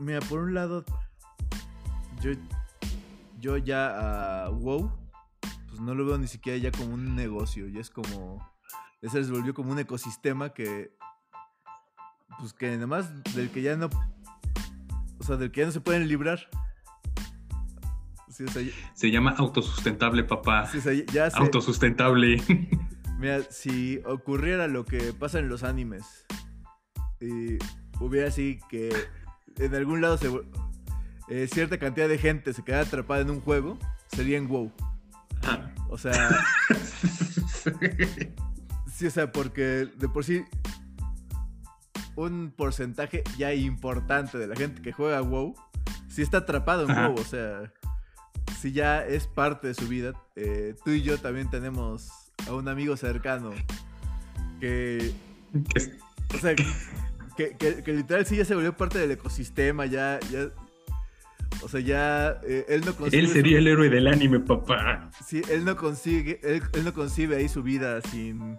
Speaker 1: Mira, por un lado. Yo. Yo ya a WoW. Pues no lo veo ni siquiera ya como un negocio. Ya es como. Ya se les volvió como un ecosistema que. Pues que nada más del que ya no. O sea, del que ya no se pueden librar. Sí, o sea, ya-
Speaker 2: Se llama autosustentable, papá.
Speaker 1: sí, o sea, ya se.
Speaker 2: Autosustentable. [LAUGHS]
Speaker 1: Mira, si ocurriera lo que pasa en los animes y hubiera así que en algún lado se, eh, cierta cantidad de gente se quedara atrapada en un juego, sería en WoW. O sea, [LAUGHS] sí, o sea, porque de por sí un porcentaje ya importante de la gente que juega WoW sí está atrapado en
Speaker 2: Ajá.
Speaker 1: WoW, o sea, si ya es parte de su vida. Eh, tú y yo también tenemos a un amigo cercano que, o sea, que, que- que literal sí ya se volvió parte del ecosistema, ya, ya, o sea, ya eh, él no consigue
Speaker 2: Él
Speaker 1: su-
Speaker 2: sería el héroe del anime, papá.
Speaker 1: Sí, él no consigue, él, él no concibe ahí su vida sin,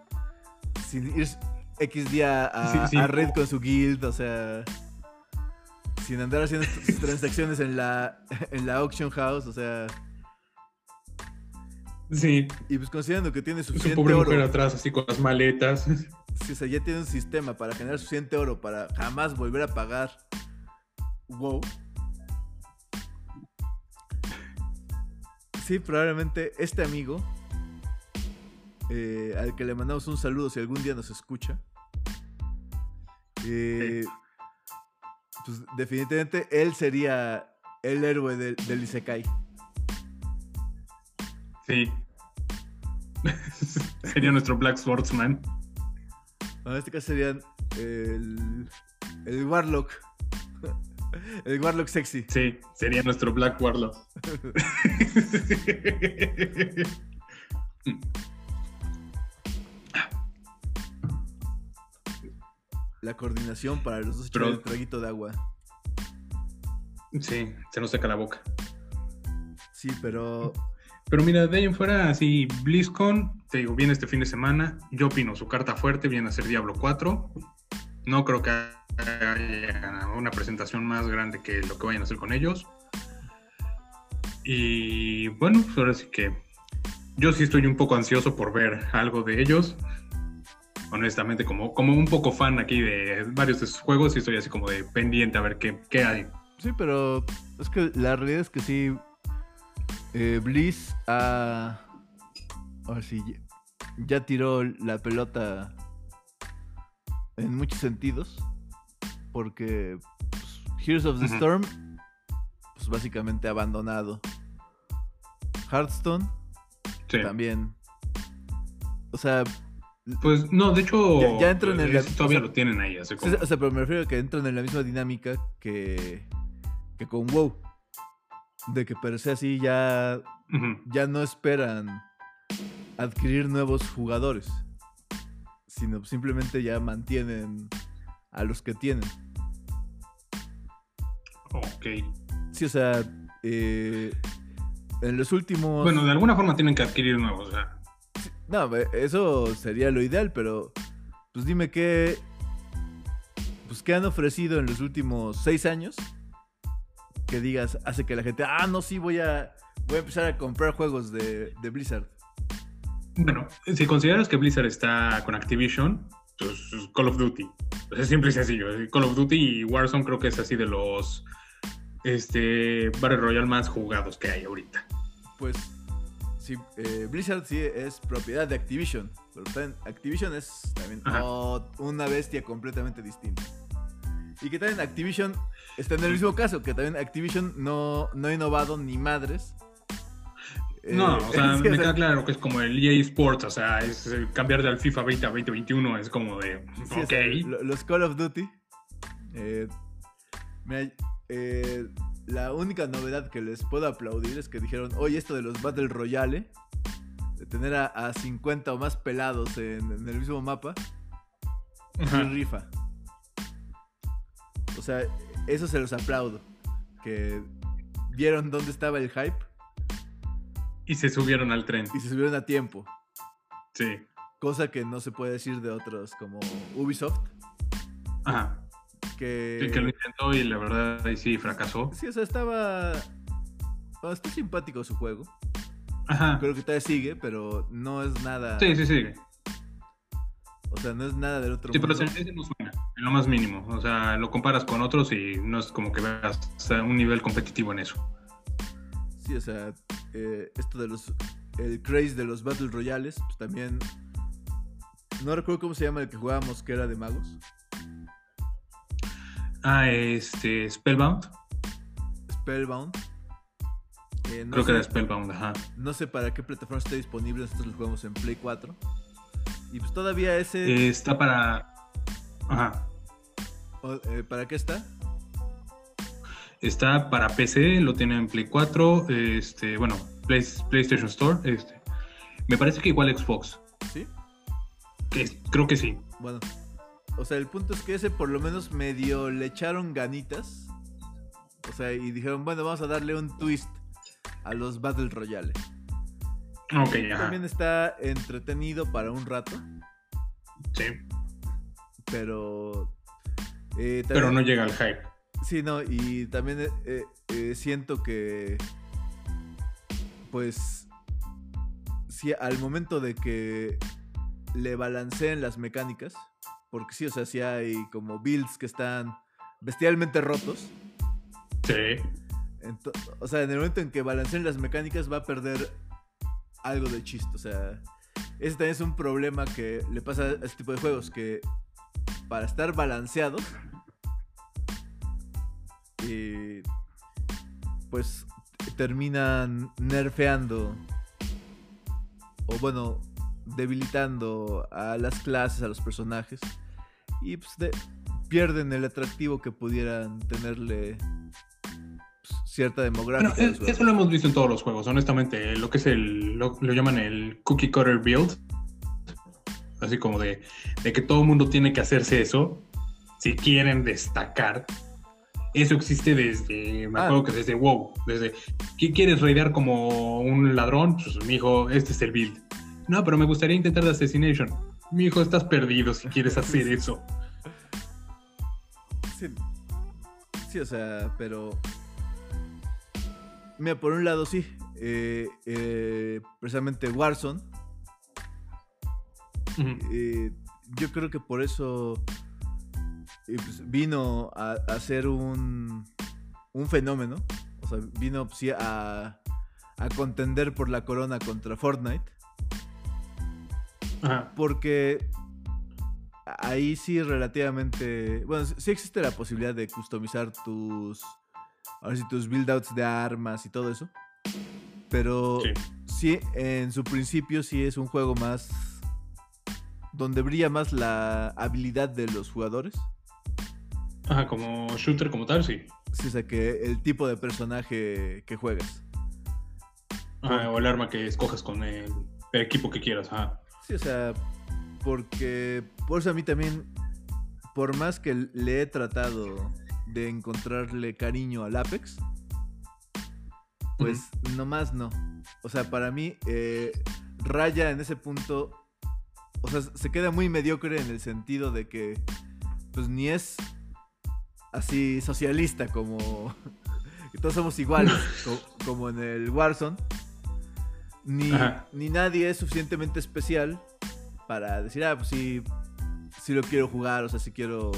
Speaker 1: sin ir X día a,
Speaker 2: Sí, sí.
Speaker 1: a red con su guild, o sea, sin andar haciendo sus [LAUGHS] transacciones en la, en la auction house, o sea,
Speaker 2: Sí,
Speaker 1: y pues considerando que tiene
Speaker 2: su
Speaker 1: suficiente
Speaker 2: pobre
Speaker 1: oro,
Speaker 2: mujer atrás, así con las maletas. [LAUGHS]
Speaker 1: sí, o sea, ya tiene un sistema para generar suficiente oro para jamás volver a pagar. WoW. Sí, probablemente este amigo, eh, al que le mandamos un saludo si algún día nos escucha, eh, pues definitivamente él sería el héroe del, del Isekai.
Speaker 2: Sí. [LAUGHS] Sería nuestro Black Swordsman.
Speaker 1: En este caso serían el, el Warlock. [LAUGHS] El Warlock sexy.
Speaker 2: Sí, sería nuestro Black Warlock. [LAUGHS]
Speaker 1: La coordinación para los dos echar el traguito de agua.
Speaker 2: Sí, se nos seca la boca.
Speaker 1: Sí, pero
Speaker 2: Pero mira, de ahí en fuera, así, BlizzCon, te digo, viene este fin de semana. Yo opino, su carta fuerte viene a ser Diablo 4. No creo que haya una presentación más grande que lo que vayan a hacer con ellos. Y bueno, pues ahora sí que yo sí estoy un poco ansioso por ver algo de ellos. Honestamente, como, como un poco fan aquí de varios de sus juegos, sí estoy así como de pendiente a ver qué, qué hay.
Speaker 1: sí, pero es que la realidad es que sí. eh, Bliss ha. Ahora sí, ya- ya tiró la pelota en muchos sentidos. Porque pues, Heroes of the. Storm, pues básicamente abandonado. Hearthstone
Speaker 2: Sí.
Speaker 1: también. O sea,
Speaker 2: Pues no, de hecho,
Speaker 1: Ya- ya entran en la-
Speaker 2: es- todavía
Speaker 1: o sea,
Speaker 2: lo tienen ahí. Así
Speaker 1: Sí,
Speaker 2: como,
Speaker 1: o sea, pero me refiero a que entran en la misma dinámica que, que con WoW. De que per se así ya, ya no esperan adquirir nuevos jugadores. Sino simplemente ya mantienen a los que tienen.
Speaker 2: Ok.
Speaker 1: Sí, o sea, eh, en los últimos...
Speaker 2: Bueno, de alguna forma tienen que adquirir nuevos. O sea,
Speaker 1: No, eso sería lo ideal, pero pues dime qué... Pues qué han ofrecido en los últimos seis años que digas, hace que la gente, ah, no, sí, voy a, voy a empezar a comprar juegos de, de Blizzard.
Speaker 2: bueno, si consideras que Blizzard está con Activision, pues es Call of Duty. Pues es simple y sencillo. Call of Duty y Warzone creo que es así de los este, Battle Royale más jugados que hay ahorita.
Speaker 1: Pues sí, eh, Blizzard sí es propiedad de Activision, pero también Activision es también una bestia completamente distinta. Y que también Activision está en el mismo caso, que también Activision no, no ha innovado ni madres.
Speaker 2: No,
Speaker 1: Eh,
Speaker 2: o sea, [LAUGHS] me queda claro que es como el EA Sports, o sea, es cambiar del FIFA 20 a 2021, es como de,
Speaker 1: Sí,
Speaker 2: ok.
Speaker 1: los Call of Duty. eh, eh, la única novedad que les puedo aplaudir es que dijeron, oye, esto de los Battle Royale, de tener a, a 50 o más pelados en, en el mismo mapa,
Speaker 2: Ajá.
Speaker 1: rifa. O sea, eso se los aplaudo. Que vieron dónde estaba el hype
Speaker 2: Y se subieron al tren.
Speaker 1: y se subieron a tiempo.
Speaker 2: Sí.
Speaker 1: Cosa que no se puede decir de otros como Ubisoft.
Speaker 2: Ajá.
Speaker 1: Que,
Speaker 2: Sí, que lo intentó y la verdad ahí sí fracasó.
Speaker 1: Sí, o sea, estaba. bueno, está simpático su juego.
Speaker 2: Ajá.
Speaker 1: Creo que todavía sigue, pero no es nada.
Speaker 2: Sí, sí, sí.
Speaker 1: O sea, no es nada del otro
Speaker 2: Sí, pero
Speaker 1: mundo.
Speaker 2: ese ese no suena, en lo más mínimo. O sea, lo comparas con otros y no es como que veas un nivel competitivo en eso.
Speaker 1: Sí, o sea, eh, esto de los. El craze de los Battle Royales, pues también. No recuerdo cómo se llama el que jugábamos, que era de magos.
Speaker 2: Ah, este, Spellbound.
Speaker 1: Spellbound. Eh, no
Speaker 2: Creo
Speaker 1: sé,
Speaker 2: que era Spellbound, ajá.
Speaker 1: No sé para qué plataforma está disponible. Nosotros lo jugamos en Play 4. Y pues todavía ese.
Speaker 2: Eh, está para. Ajá.
Speaker 1: o- eh, ¿Para qué está?
Speaker 2: Está para PC, lo tiene en Play 4, este, bueno, Play- PlayStation Store, este. Me parece que igual Xbox.
Speaker 1: ¿Sí?
Speaker 2: Que creo que sí.
Speaker 1: Bueno, o sea, el punto es que ese por lo menos medio le echaron ganitas. O sea, y dijeron, bueno, vamos a darle un twist a los Battle Royale.
Speaker 2: Ok, ajá.
Speaker 1: También está entretenido para un rato,
Speaker 2: Sí.
Speaker 1: pero... eh,
Speaker 2: Pero no llega al hype.
Speaker 1: Sí, no, y también eh, eh, siento que... Pues... Si al momento de que le balanceen las mecánicas, porque sí, o sea, sí hay como builds que están bestialmente rotos.
Speaker 2: Sí.
Speaker 1: O sea, en el momento en que balanceen las mecánicas va a perder algo de chiste. O sea, ese también es un problema que le pasa a este tipo de juegos, que para estar balanceados, eh, pues terminan nerfeando o bueno, debilitando a las clases, a los personajes y pues de- pierden el atractivo que pudieran tenerle pues, cierta demográfica.
Speaker 2: Bueno,
Speaker 1: de
Speaker 2: es-
Speaker 1: los
Speaker 2: eso lo hemos visto en todos los juegos, honestamente. Lo que es el. Lo, lo llaman el cookie cutter build. Así como de, de que todo el mundo tiene que hacerse eso. Si quieren destacar. Eso existe desde. Me
Speaker 1: Ah.
Speaker 2: acuerdo que desde WoW. Desde. ¿Qué quieres raidear como un ladrón? Pues mi hijo, este es el build. No, pero me gustaría intentar de Assassination. Mi hijo, estás perdido si quieres hacer eso.
Speaker 1: Sí, sí, o sea, pero. Mira, por un lado sí. eh, eh, precisamente Warzone. Eh, yo creo que por eso pues, vino a, a ser un, un fenómeno. O sea, vino sí, a, a contender por la corona contra Fortnite.
Speaker 2: Ajá.
Speaker 1: Porque ahí sí relativamente... Bueno, sí existe la posibilidad de customizar tus... Ahora sí, tus build-outs de armas y todo eso. Pero
Speaker 2: Sí.
Speaker 1: sí, en su principio sí es un juego más... Donde brilla más la habilidad de los jugadores.
Speaker 2: Ajá, como shooter como tal, sí.
Speaker 1: Sí, o sea, que el tipo de personaje que juegas.
Speaker 2: Ajá, o el arma que escojas con el, el equipo que quieras. Ajá.
Speaker 1: Sí, o sea, porque por eso a mí también, por más que le he tratado de encontrarle cariño al Apex, pues nomás no. O sea, para mí, eh, raya en ese punto, o sea, se queda muy mediocre en el sentido de que, pues ni es así socialista como que [LAUGHS] todos somos iguales, [LAUGHS] co- como en el Warzone. Ni, ni nadie es suficientemente especial para decir, ah, pues sí, sí lo quiero jugar, o sea, sí quiero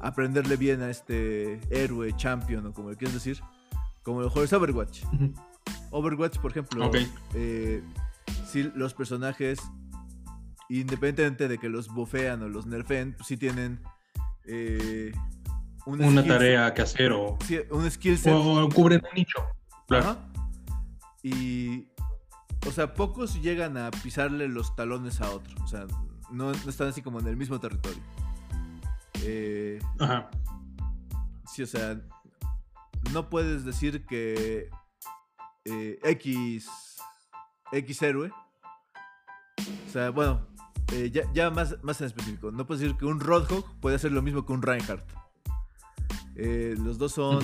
Speaker 1: aprenderle bien a este héroe, champion, o como le quieras decir, como lo juegas Overwatch. Overwatch, por ejemplo,
Speaker 2: Ok.
Speaker 1: eh, sí, los personajes, independientemente de que los bofean o los nerfeen, pues sí tienen eh, un
Speaker 2: Una
Speaker 1: skill-
Speaker 2: tarea que hacer o,
Speaker 1: sí, un skill set.
Speaker 2: o, o cubren un nicho. Claro.
Speaker 1: Ajá. Y, o sea, pocos llegan a pisarle los talones a otro. O sea, no, no están así como en el mismo territorio. Eh,
Speaker 2: Ajá.
Speaker 1: sí, o sea, no puedes decir que eh, X, X héroe. O sea, bueno, eh, ya, ya más, más en específico. No puedes decir que un Roadhog puede hacer lo mismo que un Reinhardt. Eh, los dos son.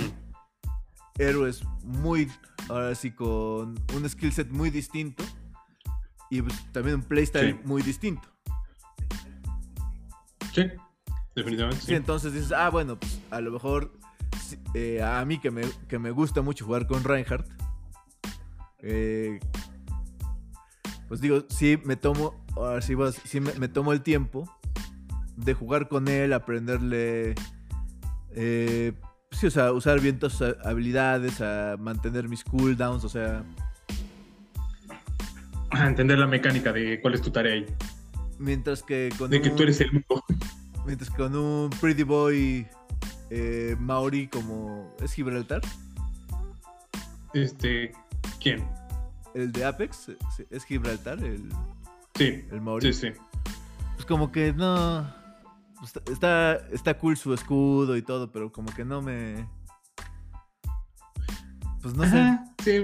Speaker 1: Héroes muy, ahora sí, con un skill set muy distinto. Y pues, también un playstyle
Speaker 2: Sí.
Speaker 1: muy distinto.
Speaker 2: Sí, definitivamente.
Speaker 1: Sí,
Speaker 2: Sí.
Speaker 1: entonces dices, ah, bueno, pues a lo mejor eh, a mí que me, que me gusta mucho jugar con Reinhardt, eh, pues digo, sí me tomo, ahora sí, vas- sí me, me tomo el tiempo de jugar con él, aprenderle, eh, sí, o sea, usar bien todas sus habilidades, a mantener mis cooldowns, o sea,
Speaker 2: A entender la mecánica de cuál es tu tarea ahí.
Speaker 1: mientras que con
Speaker 2: De que tú eres el mundo.
Speaker 1: mientras que con un Pretty Boy eh, Maori como es Gibraltar.
Speaker 2: Este. ¿Quién?
Speaker 1: El de Apex eh, es Gibraltar, el,
Speaker 2: Sí.
Speaker 1: el Maori.
Speaker 2: Sí, sí.
Speaker 1: Pues como que no. Está, está, está cool su escudo y todo, pero como que no me. Pues no sé.
Speaker 2: Sí,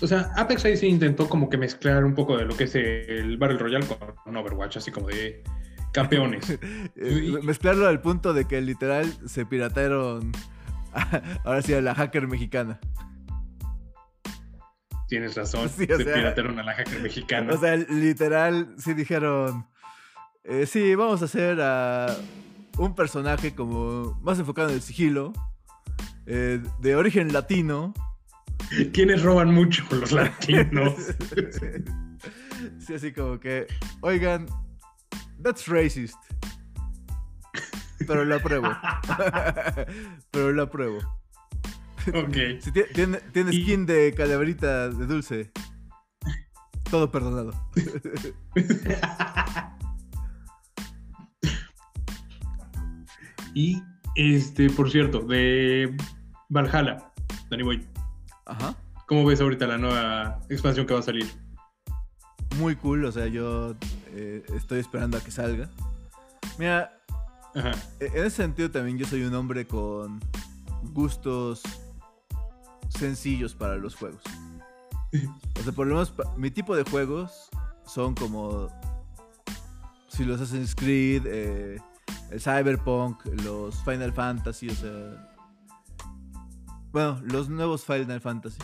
Speaker 2: O sea, Apex ahí sí intentó como que mezclar un poco de lo que es el Battle Royale con Overwatch, así como de campeones. [LAUGHS]
Speaker 1: Eh, mezclarlo al punto de que literal se piratearon. [LAUGHS] Ahora sí, a la hacker mexicana.
Speaker 2: Tienes razón. [LAUGHS]
Speaker 1: Sí,
Speaker 2: se
Speaker 1: sea-
Speaker 2: piratearon a la hacker mexicana.
Speaker 1: O sea, literal, sí dijeron. Eh, sí, vamos a hacer a un personaje como más enfocado en el sigilo. eh, de origen latino.
Speaker 2: ¿Quiénes roban mucho? Los latinos. [LAUGHS]
Speaker 1: sí, así como que. Oigan, that's racist. Pero lo apruebo. [LAUGHS] Pero lo apruebo.
Speaker 2: ok.
Speaker 1: Si tie- tiene,
Speaker 2: Y-
Speaker 1: skin de calaverita de dulce. Todo perdonado. [LAUGHS]
Speaker 2: y este, por cierto, de Valhalla, Danny Boy.
Speaker 1: Ajá.
Speaker 2: ¿Cómo ves ahorita la nueva expansión que va a salir?
Speaker 1: Muy cool, o sea, yo eh, estoy esperando a que salga. Mira,
Speaker 2: Ajá.
Speaker 1: e- en ese sentido también yo soy un hombre con gustos sencillos para los juegos. [LAUGHS] O sea, por lo menos mi tipo de juegos son como si los Assassin's Creed, eh, el Cyberpunk, los Final Fantasy, o sea... Bueno, los nuevos Final Fantasy.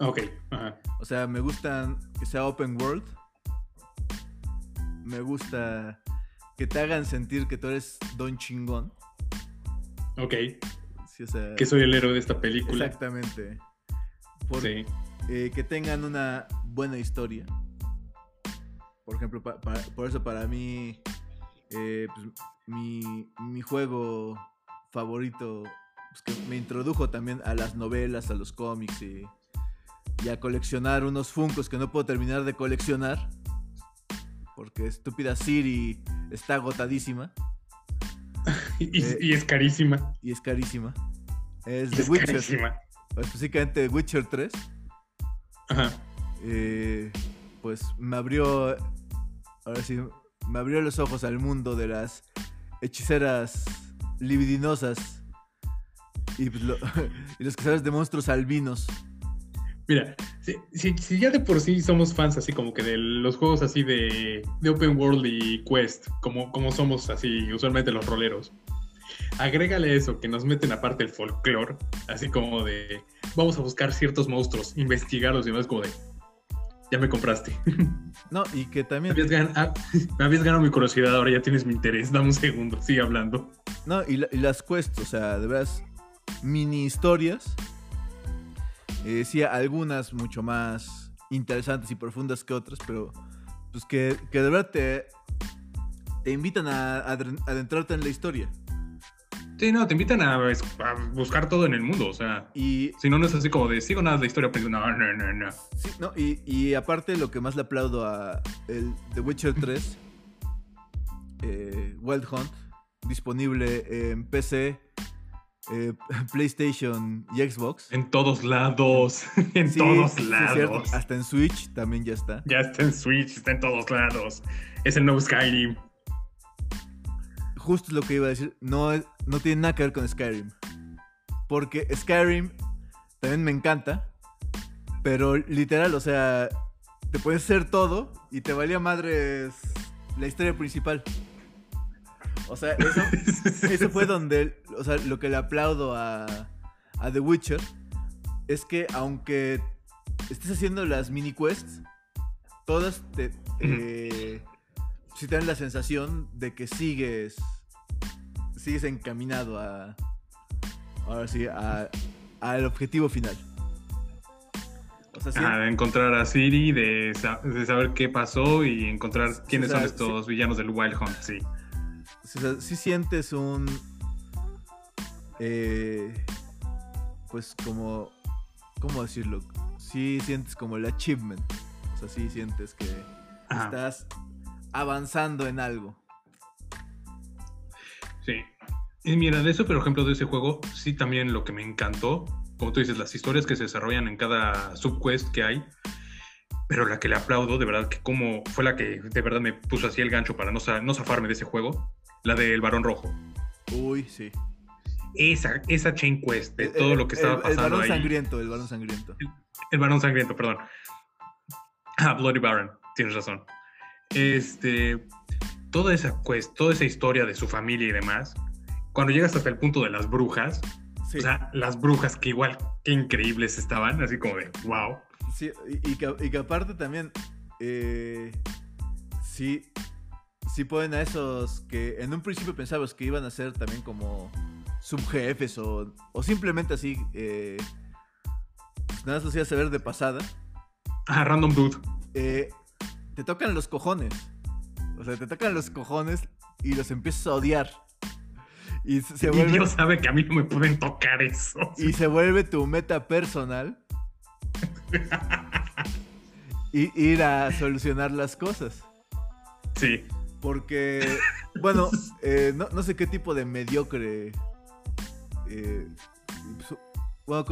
Speaker 2: Ok. Ajá.
Speaker 1: O sea, me gustan que sea open world. Me gusta que te hagan sentir que tú eres don chingón.
Speaker 2: Ok.
Speaker 1: Sí, o sea,
Speaker 2: Que soy el héroe de esta película.
Speaker 1: exactamente. Por-
Speaker 2: Sí.
Speaker 1: eh, que tengan una buena historia. Por ejemplo, pa- pa- por eso para mí, eh, pues, mi, mi juego favorito, pues, que me introdujo también a las novelas, a los cómics y, y a coleccionar unos Funcos que no puedo terminar de coleccionar. Porque estúpida Siri está agotadísima [LAUGHS]
Speaker 2: Y,
Speaker 1: Eh,
Speaker 2: y es carísima.
Speaker 1: y es carísima. Es
Speaker 2: es
Speaker 1: Witcher,
Speaker 2: carísima.
Speaker 1: específicamente Witcher 3.
Speaker 2: Ajá.
Speaker 1: eh, pues me abrió, ahora sí, me abrió los ojos al mundo de las hechiceras libidinosas y, pues, lo- [LAUGHS] y los cazadores de monstruos albinos.
Speaker 2: Mira, si, ya de por sí somos fans así como que de los juegos así de, de Open World y Quest, como, como somos así usualmente los roleros, agrégale eso, que nos meten aparte el folclore, así como de vamos a buscar ciertos monstruos, investigarlos y demás, como de ya me compraste. [LAUGHS]
Speaker 1: No, y que
Speaker 2: Me
Speaker 1: también,
Speaker 2: habías, ah, [LAUGHS] me habías ganado mi curiosidad, ahora ya tienes mi interés. Dame un segundo, sigue hablando.
Speaker 1: no, y, la- y las quests, o sea, de veras, mini historias. Eh, sí, algunas mucho más interesantes y profundas que otras, pero pues que, que de verdad te, te invitan a, adentrarte en la historia.
Speaker 2: Sí, no, te invitan a, a buscar todo en el mundo, o sea,
Speaker 1: Y
Speaker 2: si no, no es así como de sigo nada de la historia, pero no, no, no, no.
Speaker 1: Sí, no, y, y aparte lo que más le aplaudo a el The Witcher [LAUGHS] 3, eh, Wild Hunt, disponible en PC, eh, [LAUGHS] PlayStation y Xbox.
Speaker 2: En todos lados, [LAUGHS] en
Speaker 1: Sí,
Speaker 2: todos lados.
Speaker 1: hasta en Switch también ya está.
Speaker 2: Ya está en Switch, está en todos lados. Es el nuevo Skyrim.
Speaker 1: Justo lo que iba a decir, no, es- no tiene nada que ver con Skyrim. Porque Skyrim también me encanta. Pero literal, o sea, te puedes hacer todo y te valía madres la historia principal. O sea, eso, [LAUGHS] fue donde, o sea, lo que le aplaudo a, a The Witcher es que aunque estés haciendo las mini quests, todas te, eh, si dan la sensación de que sigues sigues encaminado a ahora sí al objetivo final.
Speaker 2: O sea, de encontrar a Siri, de, saber qué pasó y encontrar quiénes son estos villanos del Wild Hunt, sí.
Speaker 1: Si sientes un. Eh, pues como. ¿Cómo decirlo? Sí sientes como el achievement. O sea, sí sientes que estás avanzando en algo.
Speaker 2: Sí. Y mira, de eso, por ejemplo, de ese juego, sí también lo que me encantó, como tú dices, las historias que se desarrollan en cada subquest que hay, pero la que le aplaudo, de verdad, que como fue la que de verdad me puso así el gancho para no, no zafarme de ese juego, la del Barón Rojo.
Speaker 1: Uy, sí.
Speaker 2: Esa, esa chain quest de todo lo que estaba pasando.
Speaker 1: El Barón Sangriento, el Barón Sangriento.
Speaker 2: El, el Barón Sangriento, perdón. Ah, Bloody Baron, tienes razón. Este, toda esa quest, toda esa historia de su familia y demás, cuando llegas hasta el punto de las brujas, o sea, las brujas que igual, qué increíbles estaban, así como de, wow.
Speaker 1: Sí, y, que, aparte también, eh, sí, sí pueden a esos que en un principio pensabas que iban a ser también como subjefes o, o simplemente así, eh, nada más los ibas a ver de pasada.
Speaker 2: Ah, random dude.
Speaker 1: Eh, te tocan los cojones. O sea, te tocan los cojones y los empiezas a odiar.
Speaker 2: Y, se vuelve, Dios sabe que a mí no me pueden tocar eso.
Speaker 1: Y se vuelve tu meta personal. [LAUGHS] y ir a solucionar las cosas.
Speaker 2: Sí.
Speaker 1: Porque, [LAUGHS] bueno, eh, no, sé qué tipo de mediocre. Eh, bueno,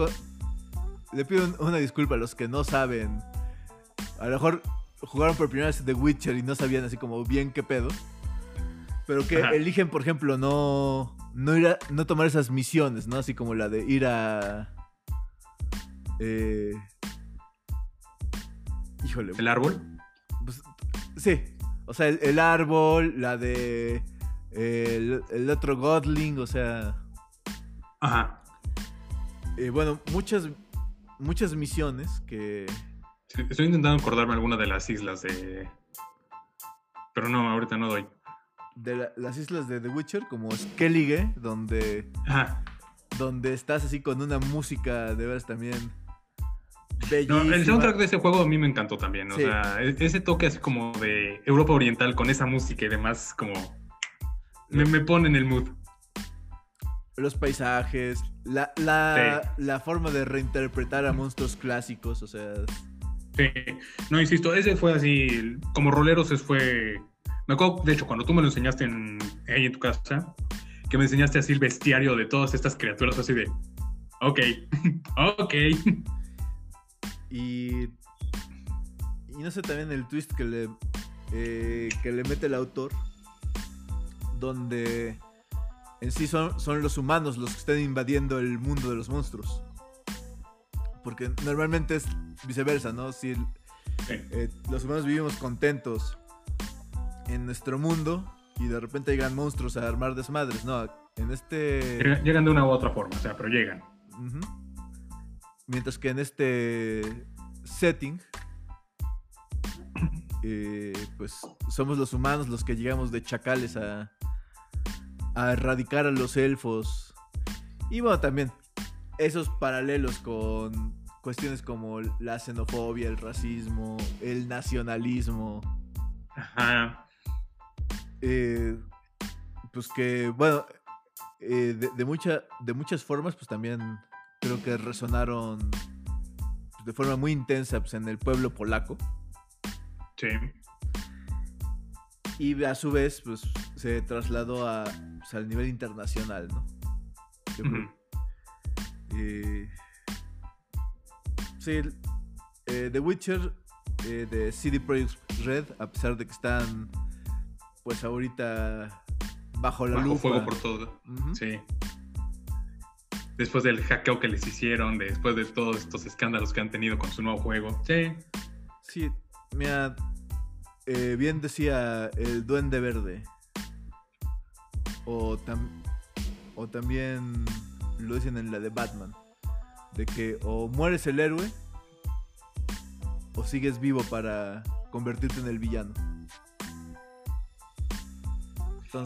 Speaker 1: le pido una disculpa a los que no saben. A lo mejor jugaron por primera vez The Witcher y no sabían así como bien qué pedo. Pero que eligen, por ejemplo, no, no, ir a, no tomar esas misiones, ¿no? Así como la de ir a... Eh,
Speaker 2: híjole. ¿El árbol?
Speaker 1: Pues, sí. O sea, el, árbol, la de... El, el, otro Godling, o sea...
Speaker 2: Ajá.
Speaker 1: Eh, bueno, muchas, muchas misiones que
Speaker 2: estoy intentando acordarme alguna de las islas de. Pero no, ahorita no doy.
Speaker 1: De las islas de The Witcher, como Skellige, donde. Ajá. Donde estás así con una música de veras también.
Speaker 2: No, el soundtrack de ese juego a mí me encantó también. O sea, e-, ese toque así como de Europa Oriental con esa música y demás, como. Me, me pone en el mood.
Speaker 1: Los paisajes, la, la, la forma de reinterpretar a monstruos clásicos, o sea.
Speaker 2: Sí, no, insisto, ese fue así, como roleros es fue... Me acuerdo, de hecho, cuando tú me lo enseñaste en, ahí en tu casa, que me enseñaste así el bestiario de todas estas criaturas, así de, ok, [LAUGHS] ok.
Speaker 1: Y, y no sé también el twist que le, eh, que le mete el autor, donde en sí son, son los humanos los que están invadiendo el mundo de los monstruos. Porque normalmente es viceversa, ¿no? Si eh, los humanos vivimos contentos en nuestro mundo y de repente llegan monstruos a armar desmadres, ¿no? En este...
Speaker 2: Llegan de una u otra forma, o sea, pero llegan.
Speaker 1: Mientras que en este setting, eh, pues somos los humanos los que llegamos de chacales a, a erradicar a los elfos. Y bueno, también esos paralelos con cuestiones como la xenofobia, el racismo, el nacionalismo.
Speaker 2: Ajá.
Speaker 1: Eh, pues que, bueno, eh, de, de, de muchas formas, pues también creo que resonaron pues, de forma muy intensa pues, en el pueblo polaco.
Speaker 2: Sí.
Speaker 1: Y a su vez, pues se trasladó a, pues, al nivel internacional, ¿no? Eh, sí, eh, The Witcher eh, de CD Projekt Red, a pesar de que están, pues ahorita bajo la
Speaker 2: bajo fuego por todo. Sí. después del hackeo que les hicieron, después de todos estos escándalos que han tenido con su nuevo juego. Sí.
Speaker 1: Sí, mira, eh, bien decía el Duende Verde. O, o también lo dicen en la de Batman. De que o mueres el héroe o sigues vivo para convertirte en el villano.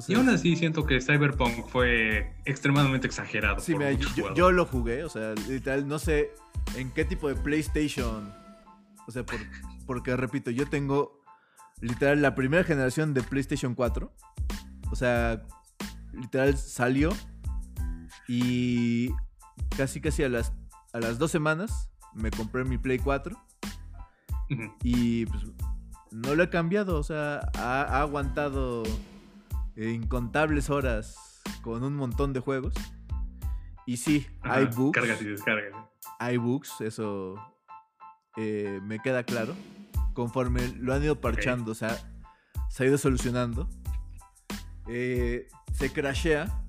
Speaker 2: y aún así siento que Cyberpunk fue extremadamente exagerado.
Speaker 1: Sí, yo, lo jugué, o sea, literal, no sé en qué tipo de PlayStation. O sea, porque repito, yo tengo literal la primera generación de PlayStation 4. O sea, literal salió y casi casi a las, a las dos semanas me compré mi Play 4. Y pues no lo he cambiado, o sea, ha, aguantado incontables horas con un montón de juegos. Y sí, hay bugs.
Speaker 2: y
Speaker 1: Hay bugs, eso eh, me queda claro. Conforme lo han ido parchando, o sea, se ha ido solucionando. Eh, se crashea,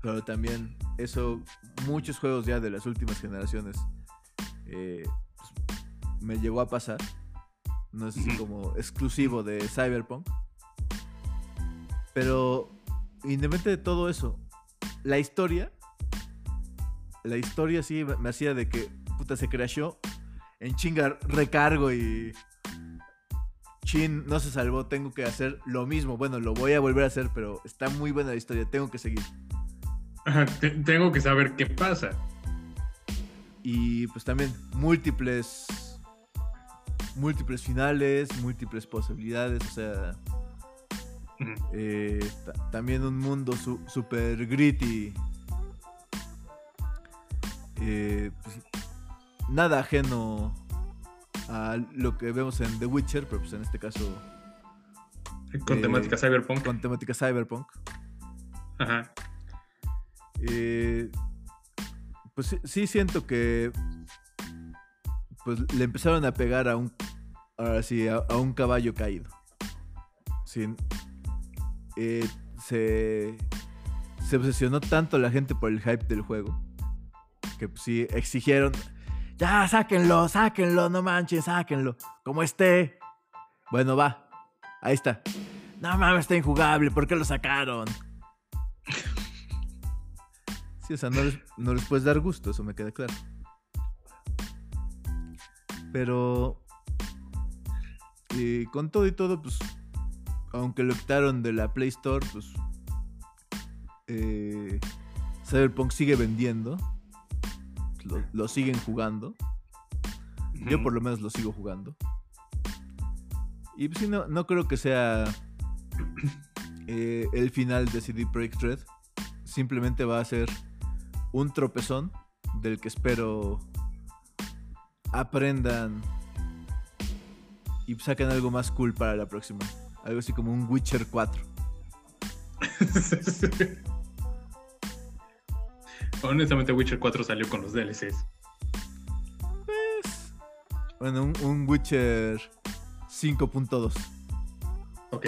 Speaker 1: pero también eso, muchos juegos ya de las últimas generaciones eh, pues, me llegó a pasar. No es así como exclusivo de Cyberpunk. Pero independientemente de todo eso, la historia, la historia sí me hacía de que puta se crashó en chingar recargo y Chin no se salvó, tengo que hacer lo mismo. Bueno, lo voy a volver a hacer, pero está muy buena la historia, tengo que seguir.
Speaker 2: Tengo que saber qué pasa.
Speaker 1: Y pues también múltiples múltiples finales, múltiples posibilidades, o sea, eh, también un mundo super gritty. Eh, pues, nada ajeno a lo que vemos en The Witcher, pero pues en este caso.
Speaker 2: Con eh, temática cyberpunk.
Speaker 1: Con temática cyberpunk.
Speaker 2: Ajá.
Speaker 1: Pues sí, siento que. Pues le empezaron a pegar a un. A, un caballo caído. Sin, eh, se, se obsesionó tanto la gente por el hype del juego que pues, sí exigieron, ya, sáquenlo, sáquenlo, no manches, sáquenlo, como esté. Bueno, va, ahí está. No mames, está injugable, ¿por qué lo sacaron? Sí, o sea, no les, no les puedes dar gusto, eso me queda claro. Pero y con todo y todo, pues aunque lo quitaron de la Play Store, pues eh, Cyberpunk sigue vendiendo. Lo, siguen jugando. Yo por lo menos lo sigo jugando. Y pues sí, no, no creo que sea eh, el final de CD Projekt Red. Simplemente va a ser un tropezón del que espero aprendan y saquen algo más cool para la próxima. Algo así como un Witcher 4. [LAUGHS]
Speaker 2: Honestamente, Witcher 4 salió con los DLCs.
Speaker 1: Pues, bueno, un, Witcher 5.2.
Speaker 2: Ok.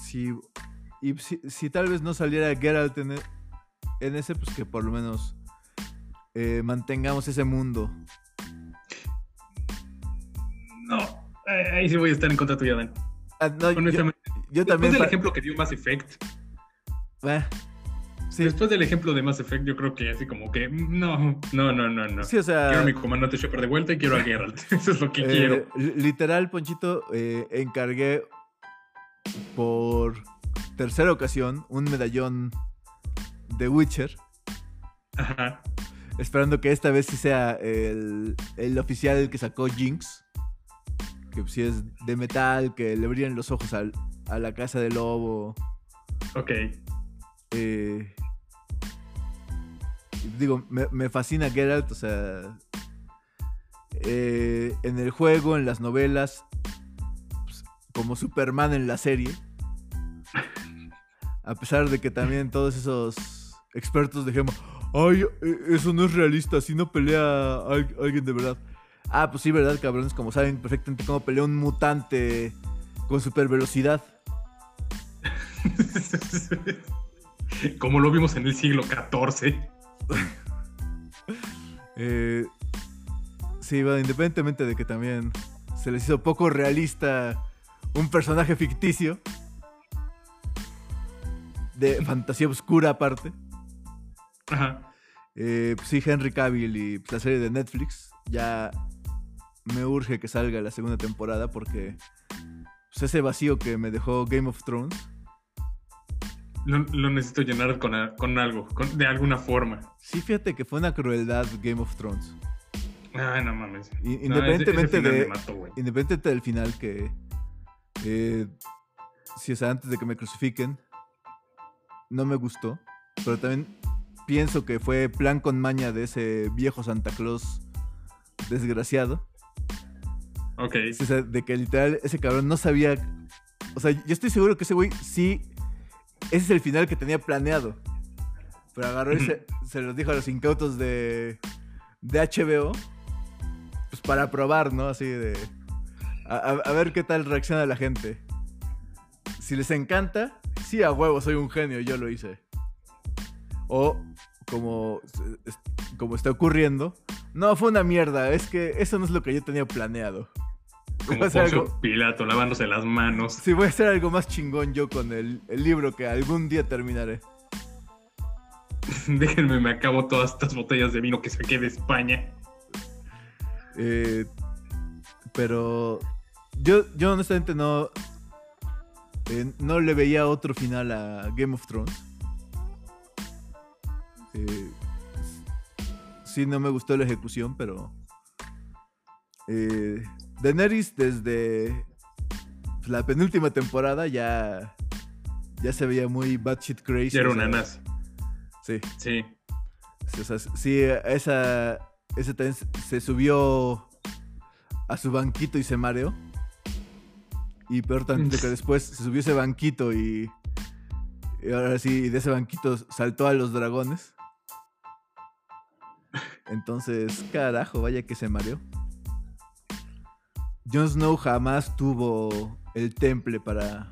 Speaker 1: Si, y si, tal vez no saliera Geralt en, e, en, ese, pues que por lo menos eh, mantengamos ese mundo
Speaker 2: no, ahí sí voy a estar en contra tuya, Dan. Ah, Honestamente. Yo, también. Después del ejemplo que dio Mass Effect.
Speaker 1: Eh,
Speaker 2: Después del ejemplo de Mass Effect, yo creo que así como que no, no, no, no, no.
Speaker 1: Sí, o sea,
Speaker 2: quiero a mi comandante Shepard de vuelta y quiero a [LAUGHS] Geralt. [LAUGHS] Eso es lo que eh, quiero.
Speaker 1: Literal, Ponchito, eh, encargué por tercera ocasión un medallón de Witcher.
Speaker 2: Ajá.
Speaker 1: Esperando que esta vez sí sea el, el oficial que sacó Jinx que si es de metal, que le brillan los ojos a la casa del lobo.
Speaker 2: Ok.
Speaker 1: Eh, digo, me, fascina Geralt, o sea, eh, en el juego, en las novelas, pues, como Superman en la serie. A pesar de que también todos esos expertos de Gema, ay, eh, eso no es realista, así no pelea alguien de verdad. Ah, pues sí, ¿verdad, cabrones? Como saben perfectamente cómo pelea un mutante con super velocidad. [LAUGHS]
Speaker 2: Como lo vimos en el siglo XIV. [LAUGHS]
Speaker 1: Eh, sí, bueno, independientemente de que también se les hizo poco realista un personaje ficticio de fantasía oscura aparte.
Speaker 2: Ajá.
Speaker 1: Eh, pues sí, Henry Cavill y la serie de Netflix ya me urge que salga la segunda temporada porque pues, ese vacío que me dejó Game of Thrones.
Speaker 2: Lo, lo necesito llenar con, a- con algo, con- de alguna forma.
Speaker 1: Sí, fíjate que fue una crueldad Game of Thrones.
Speaker 2: Ay, no mames. No,
Speaker 1: independientemente
Speaker 2: ese- ese final
Speaker 1: de-. Independientemente del final que... eh, si es antes de que me crucifiquen, no me gustó. Pero también pienso que fue plan con maña de ese viejo Santa Claus desgraciado.
Speaker 2: Ok.
Speaker 1: O sea, de que literal ese cabrón no sabía. O sea, yo estoy seguro que ese güey sí. Ese es el final que tenía planeado. Pero agarró y se, se los dijo a los incautos de. de HBO. Pues para probar, ¿no? Así de. A, a- a ver qué tal reacciona la gente. Si les encanta, sí, a huevo, soy un genio, yo lo hice. O como, como está ocurriendo. No, fue una mierda, es que eso no es lo que yo tenía planeado.
Speaker 2: Como [LAUGHS]
Speaker 1: a algo-
Speaker 2: Pilato lavándose las manos.
Speaker 1: Sí, voy a hacer algo más chingón yo con el, el libro que algún día terminaré. [LAUGHS]
Speaker 2: Déjenme, me acabo todas estas botellas de vino que saqué de España.
Speaker 1: Eh, pero yo, yo honestamente no, eh, no le veía otro final a Game of Thrones. Eh, sí, no me gustó la ejecución, pero... Eh, Daenerys desde la penúltima temporada ya, ya se veía muy batshit crazy.
Speaker 2: Ya era una nazi.
Speaker 1: Sí.
Speaker 2: Sí.
Speaker 1: Sí, o sea, sí, esa, esa también se- se subió a su banquito y se mareó. Y peor tantito que [LAUGHS] después se subió ese banquito y, y ahora sí, de ese banquito saltó a los dragones. Entonces, carajo, vaya que se mareó. Jon Snow jamás tuvo el temple para...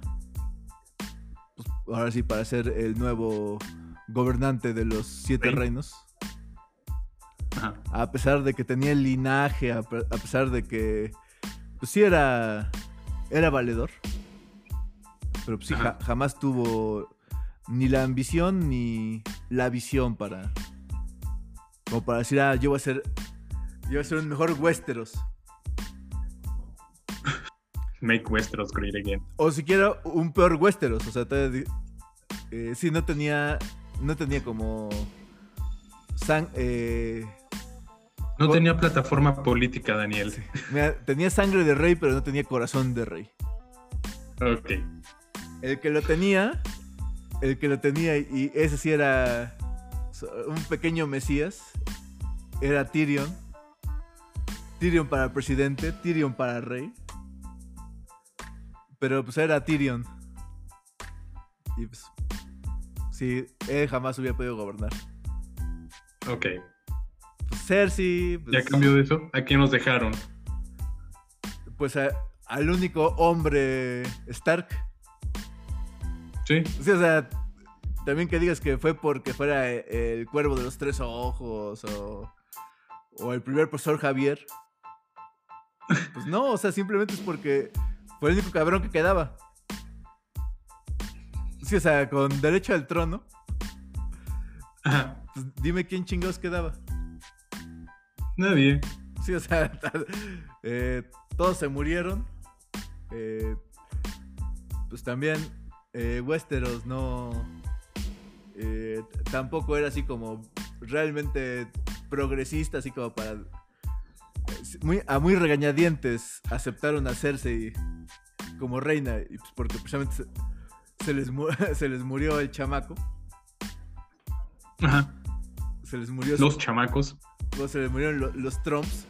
Speaker 1: pues, ahora sí, para ser el nuevo gobernante de los siete
Speaker 2: Rey.
Speaker 1: reinos.
Speaker 2: Ajá.
Speaker 1: A pesar de que tenía el linaje, a, a pesar de que pues sí era era valedor. Pero pues, sí ja- jamás tuvo ni la ambición ni la visión para como para decir, ah, yo voy a ser yo voy a ser un mejor Westeros.
Speaker 2: Make Westeros great again.
Speaker 1: O siquiera un peor Westeros. O sea, di- eh, sí, no tenía. No tenía como. Sang, eh,
Speaker 2: No tenía plataforma política, Daniel.
Speaker 1: mira, tenía sangre de rey, pero no tenía corazón de rey.
Speaker 2: Ok.
Speaker 1: El que lo tenía. El que lo tenía, y ese sí era. Un pequeño Mesías. Era Tyrion. Tyrion para presidente, Tyrion para rey. Pero pues era Tyrion. Y pues. Sí, él jamás hubiera podido gobernar.
Speaker 2: Ok.
Speaker 1: Cersei. Pues,
Speaker 2: ¿Ya cambió de eso? ¿A quién nos dejaron?
Speaker 1: Pues a- al único hombre Stark.
Speaker 2: Sí.
Speaker 1: Sí, o sea, también que digas que fue porque fuera eh, el cuervo de los tres ojos o, o el primer profesor Javier. Pues no, o sea, simplemente es porque fue el único cabrón que quedaba. Sí, o sea, con derecho al trono,
Speaker 2: Ajá.
Speaker 1: pues dime quién chingados quedaba.
Speaker 2: Nadie.
Speaker 1: Sí, o sea, [LAUGHS] eh, todos se murieron. Eh, pues también eh, Westeros no. eh, tampoco era así como realmente progresista, así como para. eh, Muy, a muy regañadientes aceptaron a Cersei como reina, y pues porque precisamente se, se les, [LAUGHS] se les murió el chamaco.
Speaker 2: Ajá.
Speaker 1: Se les murió su-
Speaker 2: Los chamacos.
Speaker 1: se les murieron lo- los Trumps.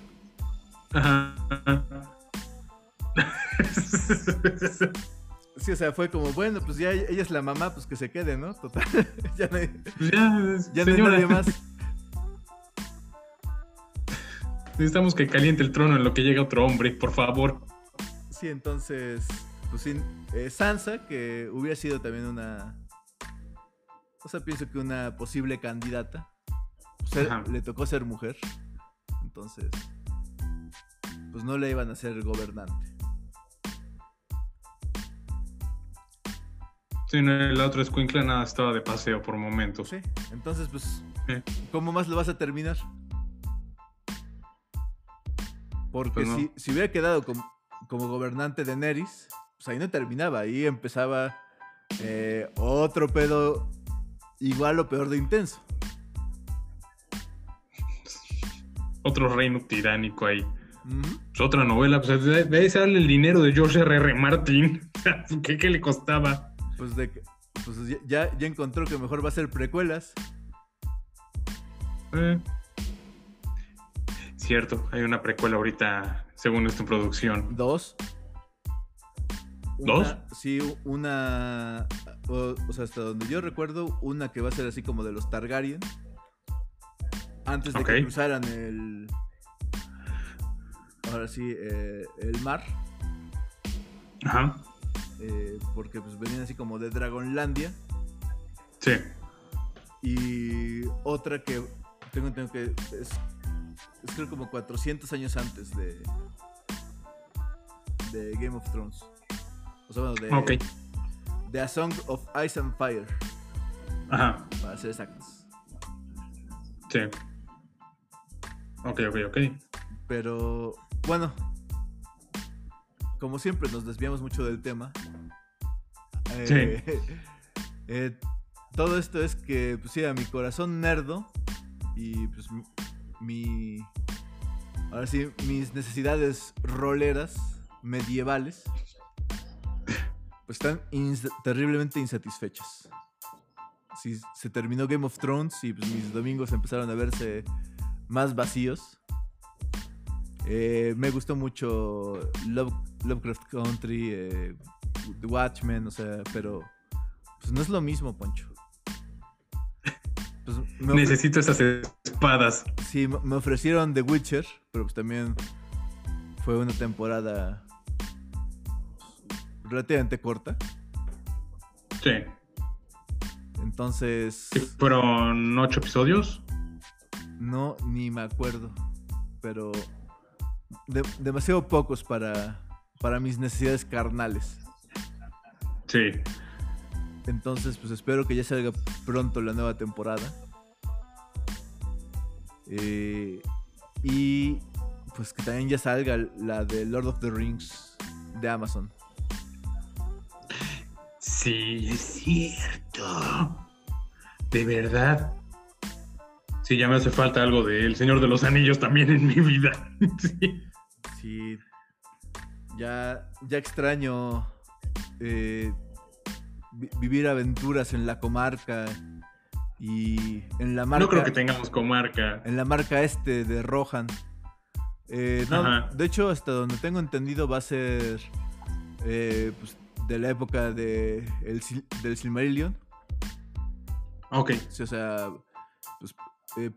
Speaker 2: Ajá.
Speaker 1: Sí, o sea, fue como, bueno, pues ya ella es la mamá, pues que se quede, ¿no? Total. [LAUGHS] ya no hay,
Speaker 2: Pues ya,
Speaker 1: ya no hay
Speaker 2: señora,
Speaker 1: nadie más.
Speaker 2: Necesitamos que caliente el trono en lo que llega otro hombre, por favor.
Speaker 1: Sí, entonces, pues sí, eh, Sansa, que hubiera sido también una. O sea, pienso que una posible candidata.
Speaker 2: Ajá.
Speaker 1: le tocó ser mujer. Entonces. Pues no le iban a ser gobernante.
Speaker 2: Sí, no, la otra escuincla nada estaba de paseo por momentos.
Speaker 1: Sí. Entonces, pues. ¿Cómo más lo vas a terminar? Porque
Speaker 2: Pues no.
Speaker 1: si, si hubiera quedado como, como gobernante de Neris, pues ahí no terminaba. Ahí empezaba eh, otro pedo igual o peor de intenso.
Speaker 2: Otro reino tiránico ahí. Pues otra novela, pues de, de ahí sale el dinero de George R.R. Martin. [LAUGHS] ¿Qué, ¿Qué le costaba?
Speaker 1: Pues, de, que- pues ya, ya encontró que mejor va a ser precuelas.
Speaker 2: Eh. Cierto, hay una precuela ahorita, según esta producción.
Speaker 1: Dos.
Speaker 2: ¿Dos?
Speaker 1: Sí, una. O, o sea, hasta donde yo recuerdo, una que va a ser así como de los Targaryen. Antes de que
Speaker 2: Ok.
Speaker 1: cruzaran el. Ahora sí, eh, el mar.
Speaker 2: Ajá.
Speaker 1: eh, porque pues venían así como de Dragonlandia.
Speaker 2: Sí.
Speaker 1: Y otra que tengo entendido que es, es creo como 400 años antes de, de Game of Thrones. O sea, bueno, de,
Speaker 2: Ok.
Speaker 1: de A Song of Ice and Fire,
Speaker 2: Ajá.
Speaker 1: para ser exactos.
Speaker 2: Sí. Ok, ok, ok.
Speaker 1: Pero bueno, como siempre nos desviamos mucho del tema. Eh, [LAUGHS] eh, todo esto es que, pues sí, a mi corazón nerdo y pues mi- mi... Ahora sí, mis necesidades roleras medievales pues están ins- terriblemente insatisfechas. Sí, se terminó Game of Thrones y pues mis domingos empezaron a verse más vacíos. Eh, me gustó mucho Love- Lovecraft Country, eh, The Watchmen, o sea, pero pues no es lo mismo, Poncho. Pues, me
Speaker 2: Necesito esas espadas.
Speaker 1: sí, me- ofrecieron The Witcher, pero pues también fue una temporada relativamente corta.
Speaker 2: Sí.
Speaker 1: Entonces,
Speaker 2: ¿Sí ¿Fueron ocho episodios?
Speaker 1: No, ni me acuerdo. Pero de- demasiado pocos para, para mis necesidades carnales.
Speaker 2: Sí.
Speaker 1: Entonces, pues espero que ya salga pronto la nueva temporada. Eh, y pues que también ya salga la de Lord of the Rings de Amazon.
Speaker 2: Sí, es cierto. De verdad. Sí, ya me hace falta algo de El Señor de los Anillos también en mi vida. [LAUGHS] Sí.
Speaker 1: Sí, ya, ya extraño eh, vi- vivir aventuras en la comarca y en la marca.
Speaker 2: No creo que tengamos comarca.
Speaker 1: en la marca este de Rohan. Eh, no, de hecho, hasta donde tengo entendido va a ser eh, pues, de la época de el, del Silmarillion.
Speaker 2: Ok.
Speaker 1: Sí, o sea, pues, eh,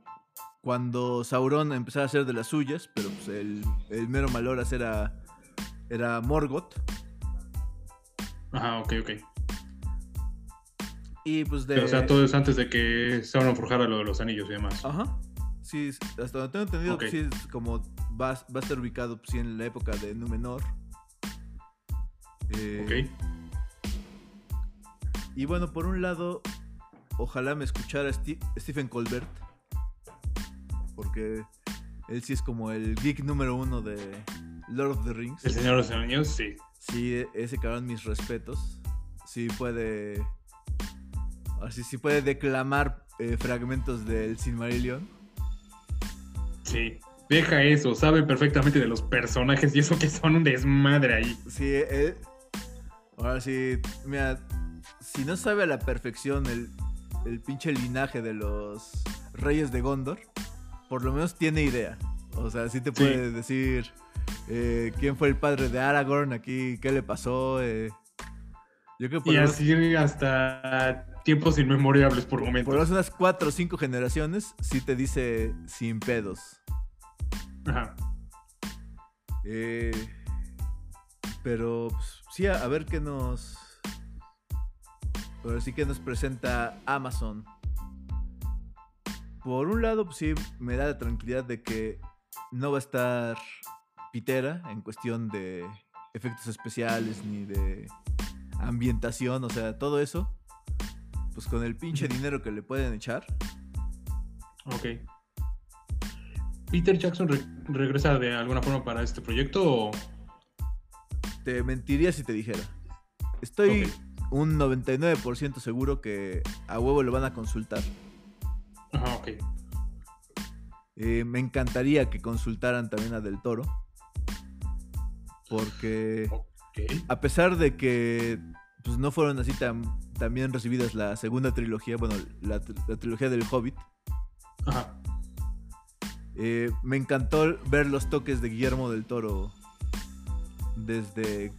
Speaker 1: cuando Sauron empezaba a hacer de las suyas, pero pues, el, el mero Maloras era, era Morgoth.
Speaker 2: Ajá, ok, ok.
Speaker 1: Y pues de...
Speaker 2: Pero, o sea, todo es antes de que Sauron forjara lo de los anillos y demás.
Speaker 1: Ajá. Sí, hasta donde tengo entendido,
Speaker 2: Ok.
Speaker 1: pues, sí, es como va, va a estar ubicado pues, sí, en la época de Númenor. Eh,
Speaker 2: Ok.
Speaker 1: Y bueno, por un lado, ojalá me escuchara Stephen Colbert. Porque él sí es como el geek número uno de Lord of the Rings.
Speaker 2: El Señor de los Anillos, sí.
Speaker 1: Sí, ese cabrón, mis respetos. Sí puede. Así sí puede declamar eh, fragmentos del Silmarillion.
Speaker 2: Sí. Deja eso, sabe perfectamente de los personajes y eso que son un desmadre ahí.
Speaker 1: Sí, él. Ahora sí, mira, si no sabe a la perfección el, el pinche linaje de los reyes de Gondor, por lo menos tiene idea. O sea, sí te
Speaker 2: Sí.
Speaker 1: puede decir eh, quién fue el padre de Aragorn aquí, qué le pasó. eh. Yo creo que por
Speaker 2: Y
Speaker 1: menos-
Speaker 2: así hasta tiempos inmemorables por
Speaker 1: por lo
Speaker 2: momentos.
Speaker 1: menos unas 4 o 5 generaciones, sí te dice sin pedos.
Speaker 2: Ajá.
Speaker 1: Eh, Pero pues, sí, a, a ver qué nos. Ahora sí que nos presenta Amazon. Por un lado, pues sí, me da la tranquilidad de que no va a estar pitera en cuestión de efectos especiales ni de ambientación, o sea, todo eso. Pues con el pinche dinero que le pueden echar.
Speaker 2: Ok. ¿Peter Jackson re- regresa de alguna forma para este proyecto o...?
Speaker 1: Te mentiría si te dijera. Estoy un 99% seguro que a huevo lo van a consultar.
Speaker 2: Ajá, ok.
Speaker 1: Eh, me encantaría que consultaran también a Del Toro. Porque a pesar de que pues, no fueron así tan, tan bien recibidas la segunda trilogía, bueno, la trilogía del Hobbit,
Speaker 2: Ajá.
Speaker 1: eh, me encantó ver los toques de Guillermo del Toro desde...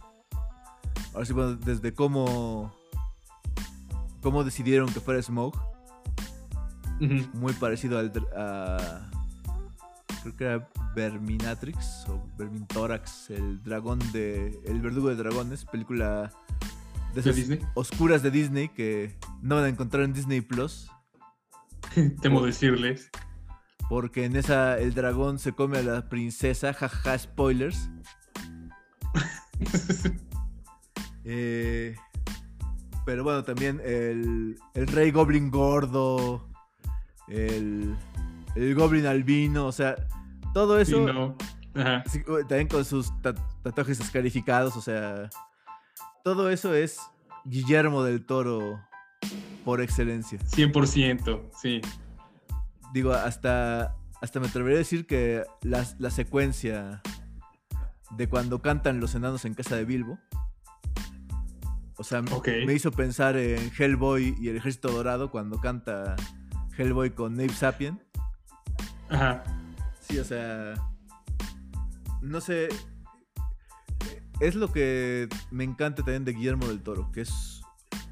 Speaker 1: Ahora sí, bueno, desde cómo... Cómo decidieron que fuera Smoke. Muy parecido al a creo que era Verminatrix o Vermintorax, el dragón de el verdugo de dragones, película de
Speaker 2: ¿De
Speaker 1: esas
Speaker 2: Disney?
Speaker 1: oscuras de Disney que no van a encontrar en Disney Plus, [LAUGHS]
Speaker 2: Temo decirles.
Speaker 1: porque en esa el dragón se come a la princesa, jajaja, spoilers. [LAUGHS] Eh, pero bueno, también el, el rey goblin gordo, el, el goblin albino, o sea, todo eso,
Speaker 2: no. Ajá.
Speaker 1: también con sus ta- tatuajes escarificados, o sea, todo eso es Guillermo del Toro por excelencia.
Speaker 2: 100%, sí.
Speaker 1: Digo, hasta, hasta me atrevería a decir que la, la secuencia de cuando cantan los enanos en casa de Bilbo. O sea, me hizo pensar en Hellboy y el Ejército Dorado cuando canta Hellboy con Abe Sapien.
Speaker 2: Ajá.
Speaker 1: Sí, o sea. No sé. Es lo que me encanta también de Guillermo del Toro, que es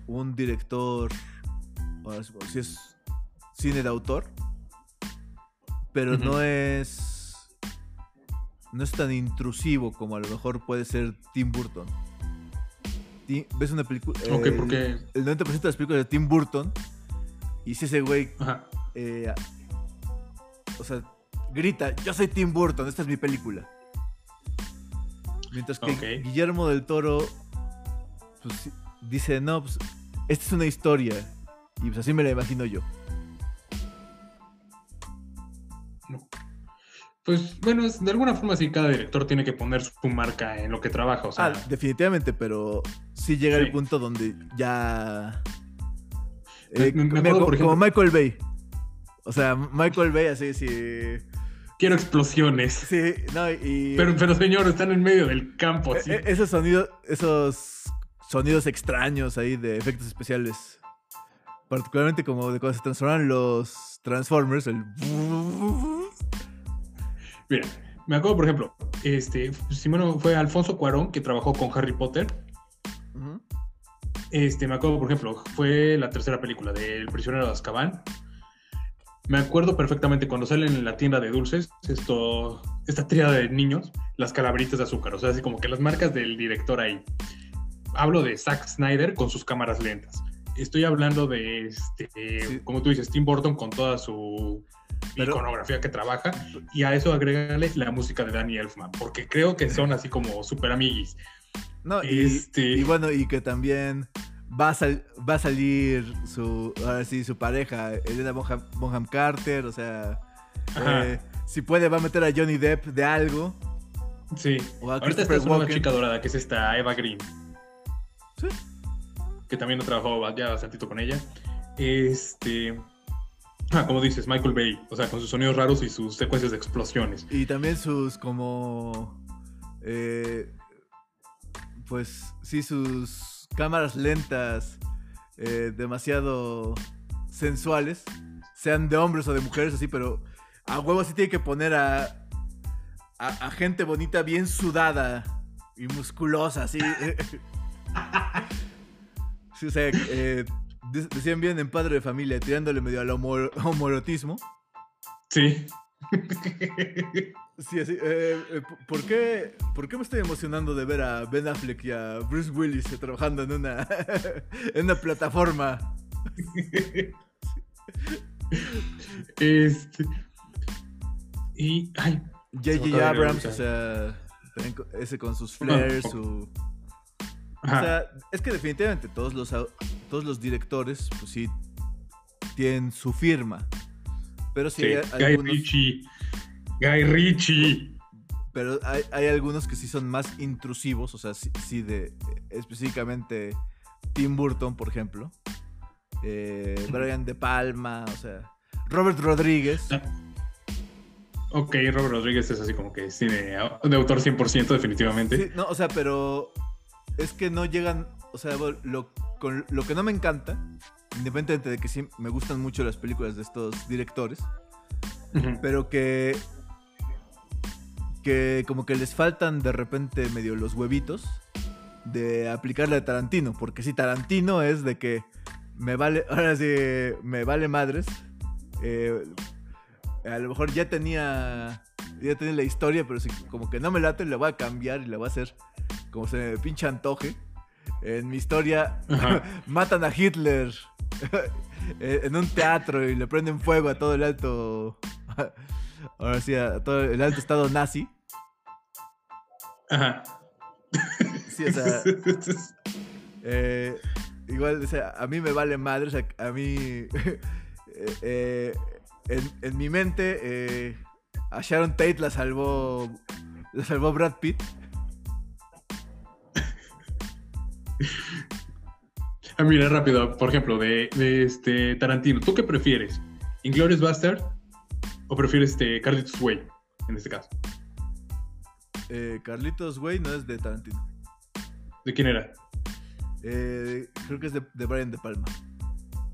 Speaker 1: un director. ahora sí, sí es cine de autor. Pero no es. No es tan intrusivo como a lo mejor puede ser Tim Burton. ¿Ves una película?
Speaker 2: Ok,
Speaker 1: el-
Speaker 2: porque.
Speaker 1: El 90% de las películas de Tim Burton. Y si ese güey eh, o sea, grita, yo soy Tim Burton, esta es mi película. Mientras que. Guillermo del Toro pues, dice, no, pues esta es una historia. Y pues así me la imagino yo.
Speaker 2: Pues bueno, es- de alguna forma sí, cada director tiene que poner su marca en lo que trabaja. O sea,
Speaker 1: ah, definitivamente, pero sí llega
Speaker 2: Sí.
Speaker 1: el punto donde ya...
Speaker 2: Me-
Speaker 1: eh,
Speaker 2: me- acuerdo,
Speaker 1: como,
Speaker 2: por
Speaker 1: como
Speaker 2: ejemplo-
Speaker 1: Michael Bay. O sea, Michael Bay así, sí...
Speaker 2: quiero explosiones.
Speaker 1: Sí, no, y...
Speaker 2: Pero, pero señor, están en medio del campo.
Speaker 1: E-
Speaker 2: así.
Speaker 1: e- esos sonidos, esos sonidos extraños ahí de efectos especiales. Particularmente como de cuando se transforman los Transformers, el
Speaker 2: Mira, me acuerdo, por ejemplo, este, si bueno, fue Alfonso Cuarón que trabajó con Harry Potter. Este, me acuerdo, por ejemplo, fue la tercera película de El prisionero de Azkaban. Me acuerdo perfectamente cuando salen en la tienda de dulces, esto, esta tríada de niños, las calaveritas de azúcar, o sea, así como que las marcas del director ahí. Hablo de Zack Snyder con sus cámaras lentas. Estoy hablando de, este,
Speaker 1: Sí.
Speaker 2: como tú dices, Tim Burton con toda su
Speaker 1: Pero-
Speaker 2: iconografía que trabaja y a eso agrégale la música de Danny Elfman, porque creo que son así como super amiguis.
Speaker 1: No, y,
Speaker 2: Este-
Speaker 1: y bueno, y que también va a, sal- va a salir su, ahora sí, su pareja, Elena Bonham, Bonham Carter, o sea, eh, si puede va a meter a Johnny Depp de algo.
Speaker 2: Sí.
Speaker 1: O a
Speaker 2: Ahorita está una chica dorada, que es esta Eva Green.
Speaker 1: Sí.
Speaker 2: Que también he trabajado ya bastantito con ella. Este. Ah, como dices, Michael Bay. O sea, con sus sonidos raros y sus secuencias de explosiones.
Speaker 1: Y también sus como... eh, pues sí, sus cámaras lentas, eh, demasiado sensuales, sean de hombres o de mujeres así, pero a huevo sí tiene que poner a, a, a gente bonita bien sudada y musculosa, así. [LAUGHS] sí, o sea, eh, de- decían bien en Padre de Familia, tirándole medio al homo- homoerotismo.
Speaker 2: Sí. [LAUGHS]
Speaker 1: Sí, así. eh, eh, ¿por, qué, ¿Por qué me estoy emocionando de ver a Ben Affleck y a Bruce Willis trabajando en una, [LAUGHS] en una plataforma? [LAUGHS]
Speaker 2: este. Y. Ay.
Speaker 1: J.J. Abrams, o sea. Ese con sus flares, su. O sea, es que definitivamente todos los, todos los directores, pues sí, tienen su firma. Pero sí,
Speaker 2: sí hay algunos... Guy Ritchie. Guy Ritchie.
Speaker 1: Pero hay, hay, algunos que sí son más intrusivos, o sea, sí, sí de específicamente Tim Burton, por ejemplo. Eh, Brian De Palma, o sea, Robert Rodríguez.
Speaker 2: Ah. Ok, Robert Rodríguez es así como que cine de autor 100% definitivamente.
Speaker 1: Sí, no, o sea, pero es que no llegan, o sea, lo, con, lo que no me encanta, independientemente de que sí me gustan mucho las películas de estos directores, uh -huh. pero que que como que les faltan de repente medio los huevitos de aplicarle a Tarantino, porque si Tarantino es de que me vale, [LAUGHS] ahora sí, me vale madres, eh, a lo mejor ya tenía ya tenía la historia, pero si como que no me late, le voy a cambiar y le voy a hacer como se me pinche antoje. En mi historia [LAUGHS] matan a Hitler [LAUGHS] en un teatro y le prenden fuego a todo el alto. Ahora sí, a todo el alto estado nazi.
Speaker 2: Ajá.
Speaker 1: Sí, o sea. [LAUGHS] eh, igual, o sea, a mí me vale madre, o sea, a mí. [LAUGHS] eh, en, en, mi mente, eh, a Sharon Tate la salvó. La salvó Brad Pitt.
Speaker 2: Ah, mira, rápido, por ejemplo, de, de, este Tarantino, ¿tú qué prefieres? ¿Inglorious Bastard o prefieres este Carlitos Way en este caso?
Speaker 1: Eh, Carlitos Way no es de Tarantino.
Speaker 2: ¿De quién era?
Speaker 1: Eh, creo que es de, de Brian De Palma.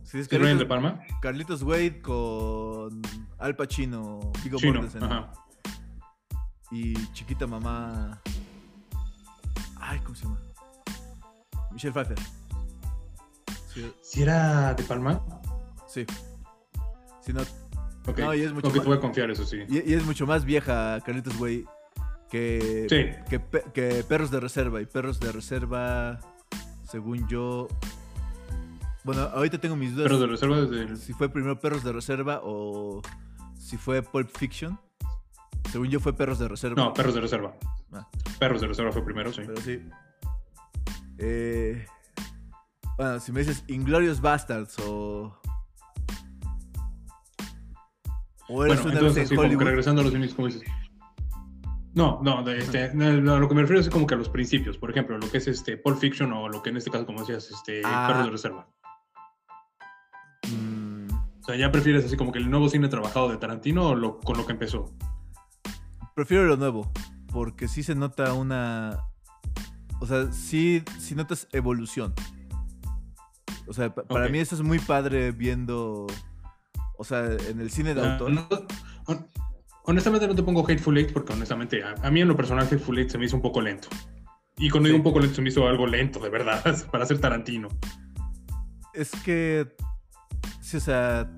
Speaker 2: Sí, es ¿De Brian De Palma?
Speaker 1: Carlitos Wade con Al Pacino, Vigo Mortensen.
Speaker 2: ajá.
Speaker 1: Y Chiquita Mamá. Ay, ¿cómo se llama? Michelle Pfeiffer.
Speaker 2: Sí, ¿Sí era De Palma?
Speaker 1: Sí. Si no,
Speaker 2: Ok,
Speaker 1: No, y es mucho más-
Speaker 2: te voy a confiar, eso sí.
Speaker 1: y, y es mucho más vieja Carlitos Way que,
Speaker 2: Sí.
Speaker 1: que, Pe- que Perros de Reserva. Y Perros de Reserva, según yo. Bueno, ahorita tengo mis dudas.
Speaker 2: Pero de reserva desde.
Speaker 1: Si fue primero Perros de Reserva o si fue Pulp Fiction. Según yo fue Perros de Reserva.
Speaker 2: No, Perros de Reserva.
Speaker 1: Ah.
Speaker 2: Perros de Reserva fue primero, sí.
Speaker 1: Pero sí. Eh, bueno, si me dices Inglorious Bastards o. O eres
Speaker 2: Bueno, entonces así como que regresando a los inicios, como dices. No, no, este, no, lo que me refiero es como que a los principios. Por ejemplo, lo que es este Pulp Fiction o lo que en este caso, como decías, este
Speaker 1: Ah.
Speaker 2: Perros de Reserva.
Speaker 1: Mm,
Speaker 2: O sea, ¿ya prefieres así como que el nuevo cine trabajado de Tarantino o lo, con lo que empezó?
Speaker 1: prefiero lo nuevo. Porque sí se nota una. O sea, sí, sí notas evolución. O sea, pa- para mí eso es muy padre viendo. O sea, en el cine de
Speaker 2: Ah,
Speaker 1: autor.
Speaker 2: no- hon- honestamente no te pongo Hateful Eight porque honestamente a, a mí en lo personal Hateful Eight se me hizo un poco lento. Y cuando
Speaker 1: Sí.
Speaker 2: digo un poco lento se me hizo algo lento, de verdad, [LAUGHS] para ser Tarantino.
Speaker 1: Es que. Sí, o sea,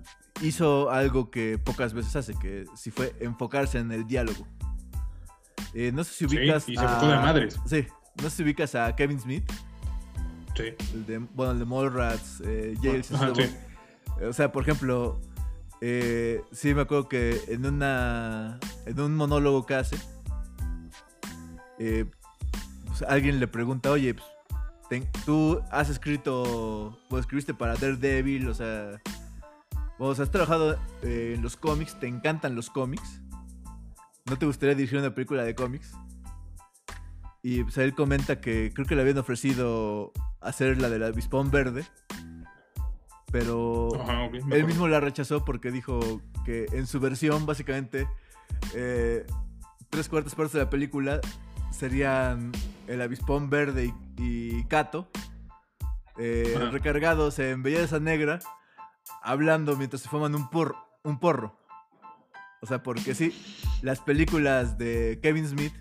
Speaker 1: hizo algo que pocas veces hace, que sí fue enfocarse en el diálogo. Eh, no sé si
Speaker 2: Sí,
Speaker 1: ubicas.
Speaker 2: y se enfocó de madres.
Speaker 1: Sí, no sé si ubicas a Kevin Smith,
Speaker 2: Sí.
Speaker 1: el de, bueno, el de Mallrats, eh, Jail,
Speaker 2: sí.
Speaker 1: O sea, por ejemplo, eh, sí me acuerdo que en una. En un monólogo que hace. eh, pues, alguien le pregunta, oye, pues, tú has escrito. O escribiste para Daredevil, o sea. O sea, has trabajado eh, en los cómics, te encantan los cómics. ¿No te gustaría dirigir una película de cómics? Y pues él comenta que creo que le habían ofrecido hacer la del avispón verde. Pero
Speaker 2: Ajá,
Speaker 1: él mismo la rechazó porque dijo que en su versión, básicamente, eh, tres cuartas partes de la película serían el avispón verde y, y Kato eh, recargados en belleza negra, hablando mientras se fuman un, por- un porro. O sea, porque sí, las películas de Kevin Smith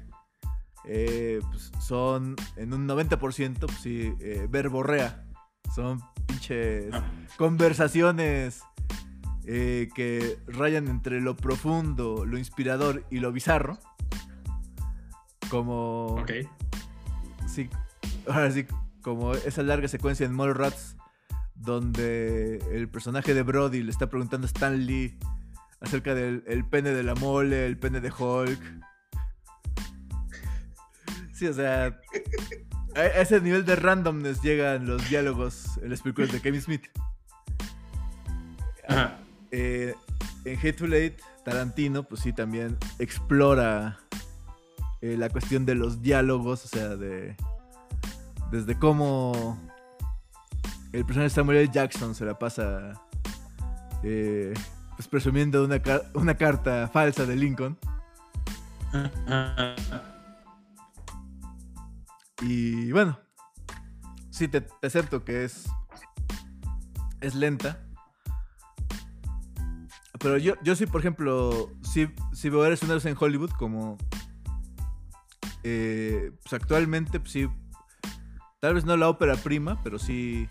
Speaker 1: eh, pues, son en un 90%, pues sí, eh, verborrea. Son pinches
Speaker 2: Ah,
Speaker 1: conversaciones eh, que rayan entre lo profundo, lo inspirador y lo bizarro. Como.
Speaker 2: Ok.
Speaker 1: Sí, ahora sí, como esa larga secuencia en Mallrats donde el personaje de Brody le está preguntando a Stan Lee acerca del el pene de la mole, el pene de Hulk. Sí, o sea, [LAUGHS] a ese nivel de randomness llegan los diálogos en las películas de Kevin Smith.
Speaker 2: Ajá.
Speaker 1: Eh, en Hateful Eight, Tarantino, pues sí, también explora eh, la cuestión de los diálogos, o sea, de desde cómo el personaje de Samuel L. Jackson se la pasa eh, pues presumiendo una, car- una carta falsa de Lincoln. Y bueno, sí, te, te acepto que es, es lenta. Pero yo, yo sí, por ejemplo, sí, sí veo Eres un héroe en Hollywood como... eh, pues actualmente, pues sí, tal vez no la ópera prima, pero sí...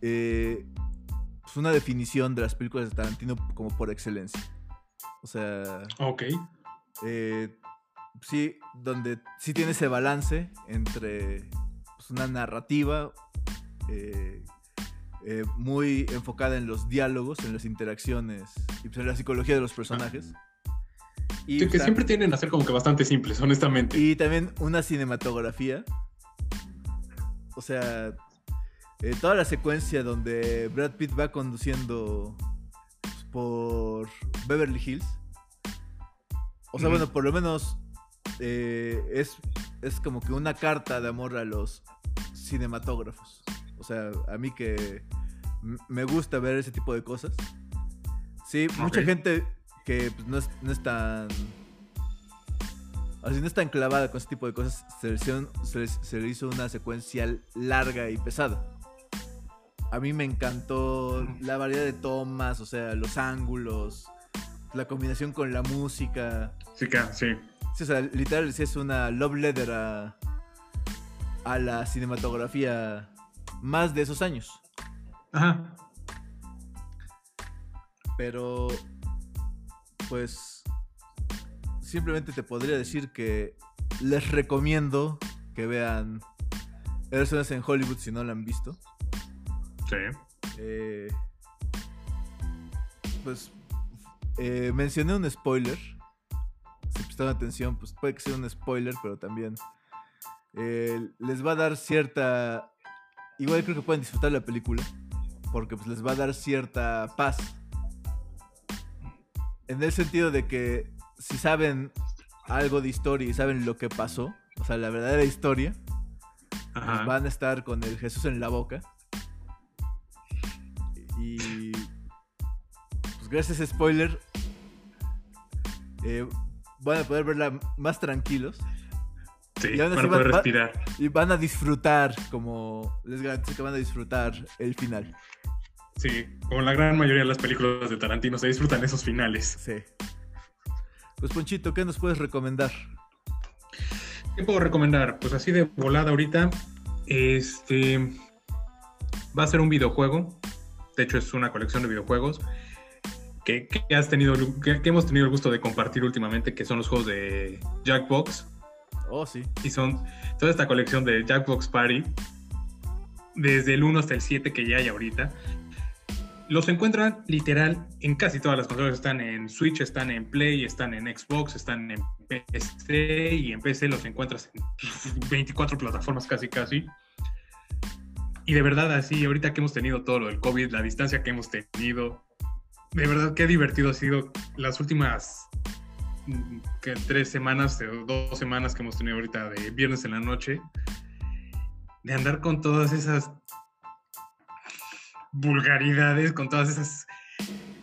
Speaker 1: eh, pues una definición de las películas de Tarantino como por excelencia. O sea,
Speaker 2: Ok.
Speaker 1: eh, sí, donde sí tiene ese balance entre pues, una narrativa eh, eh, muy enfocada en los diálogos, en las interacciones y pues, en la psicología de los personajes. Y,
Speaker 2: Sí, que siempre tienden a ser como que bastante simples, honestamente.
Speaker 1: y también una cinematografía. O sea, eh, toda la secuencia donde Brad Pitt va conduciendo pues, por Beverly Hills. O sea, bueno, por lo menos eh, es, es como que una carta de amor a los cinematógrafos. O sea, a mí que me gusta ver ese tipo de cosas. Sí, mucha gente que pues, no, es, no es tan Así no es tan clavada con ese tipo de cosas. Se le, hicieron- se le- se le hizo una secuencia larga y pesada. A mí me encantó la variedad de tomas, o sea, los ángulos, la combinación con la música.
Speaker 2: Sí, sí.
Speaker 1: Sí, o sea, literal sí es una love letter a, a la cinematografía más de esos años.
Speaker 2: Ajá.
Speaker 1: Pero, pues, simplemente te podría decir que les recomiendo que vean Personas en Hollywood si no la han visto.
Speaker 2: Sí.
Speaker 1: Eh, pues, eh, mencioné un spoiler. Si prestaron atención, pues puede que sea un spoiler, pero también eh, les va a dar cierta... Igual creo que pueden disfrutar la película, porque pues les va a dar cierta paz. En el sentido de que si saben algo de historia y saben lo que pasó, o sea, la verdadera historia, pues van a estar con el Jesús en la boca. Y pues gracias spoiler eh, van a poder verla más tranquilos
Speaker 2: Sí,
Speaker 1: y
Speaker 2: van a poder respirar.
Speaker 1: y van a disfrutar como les garantizo que van a disfrutar el final.
Speaker 2: Sí, como la gran mayoría de las películas de Tarantino se disfrutan esos finales.
Speaker 1: Sí. Pues Ponchito, ¿qué nos puedes recomendar?
Speaker 2: ¿Qué puedo recomendar? Pues así de volada ahorita, este va a ser un videojuego. De hecho, es una colección de videojuegos que, que has tenido, que, que hemos tenido el gusto de compartir últimamente, que son los juegos de Jackbox.
Speaker 1: Oh, sí.
Speaker 2: Y son toda esta colección de Jackbox Party, desde el 1 hasta el 7 que ya hay ahorita. Los encuentran literal en casi todas las consolas. Están en Switch, están en Play, están en Xbox, están en PC y en PC los encuentras en 24 plataformas casi casi. Y de verdad así, ahorita que hemos tenido todo lo del COVID, la distancia que hemos tenido, de verdad qué divertido ha sido las últimas mm, que tres semanas o dos semanas que hemos tenido ahorita de viernes en la noche, de andar con todas esas vulgaridades, con todas esas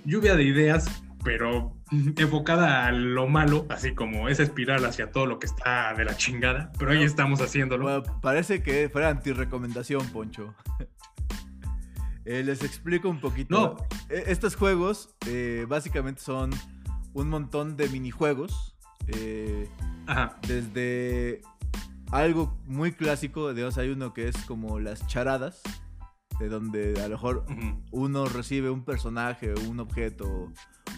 Speaker 2: lluvia de ideas, pero enfocada a lo malo, así como esa espiral hacia todo lo que está de la chingada, pero ahí estamos haciéndolo.
Speaker 1: Bueno, parece que fuera anti-recomendación, Poncho. [LAUGHS] Eh, les explico un poquito.
Speaker 2: No.
Speaker 1: Eh, Estos juegos eh, básicamente son un montón de minijuegos. eh,
Speaker 2: Ajá,
Speaker 1: desde algo muy clásico, digamos, hay uno que es como las charadas. de donde a lo mejor uno recibe un personaje o un objeto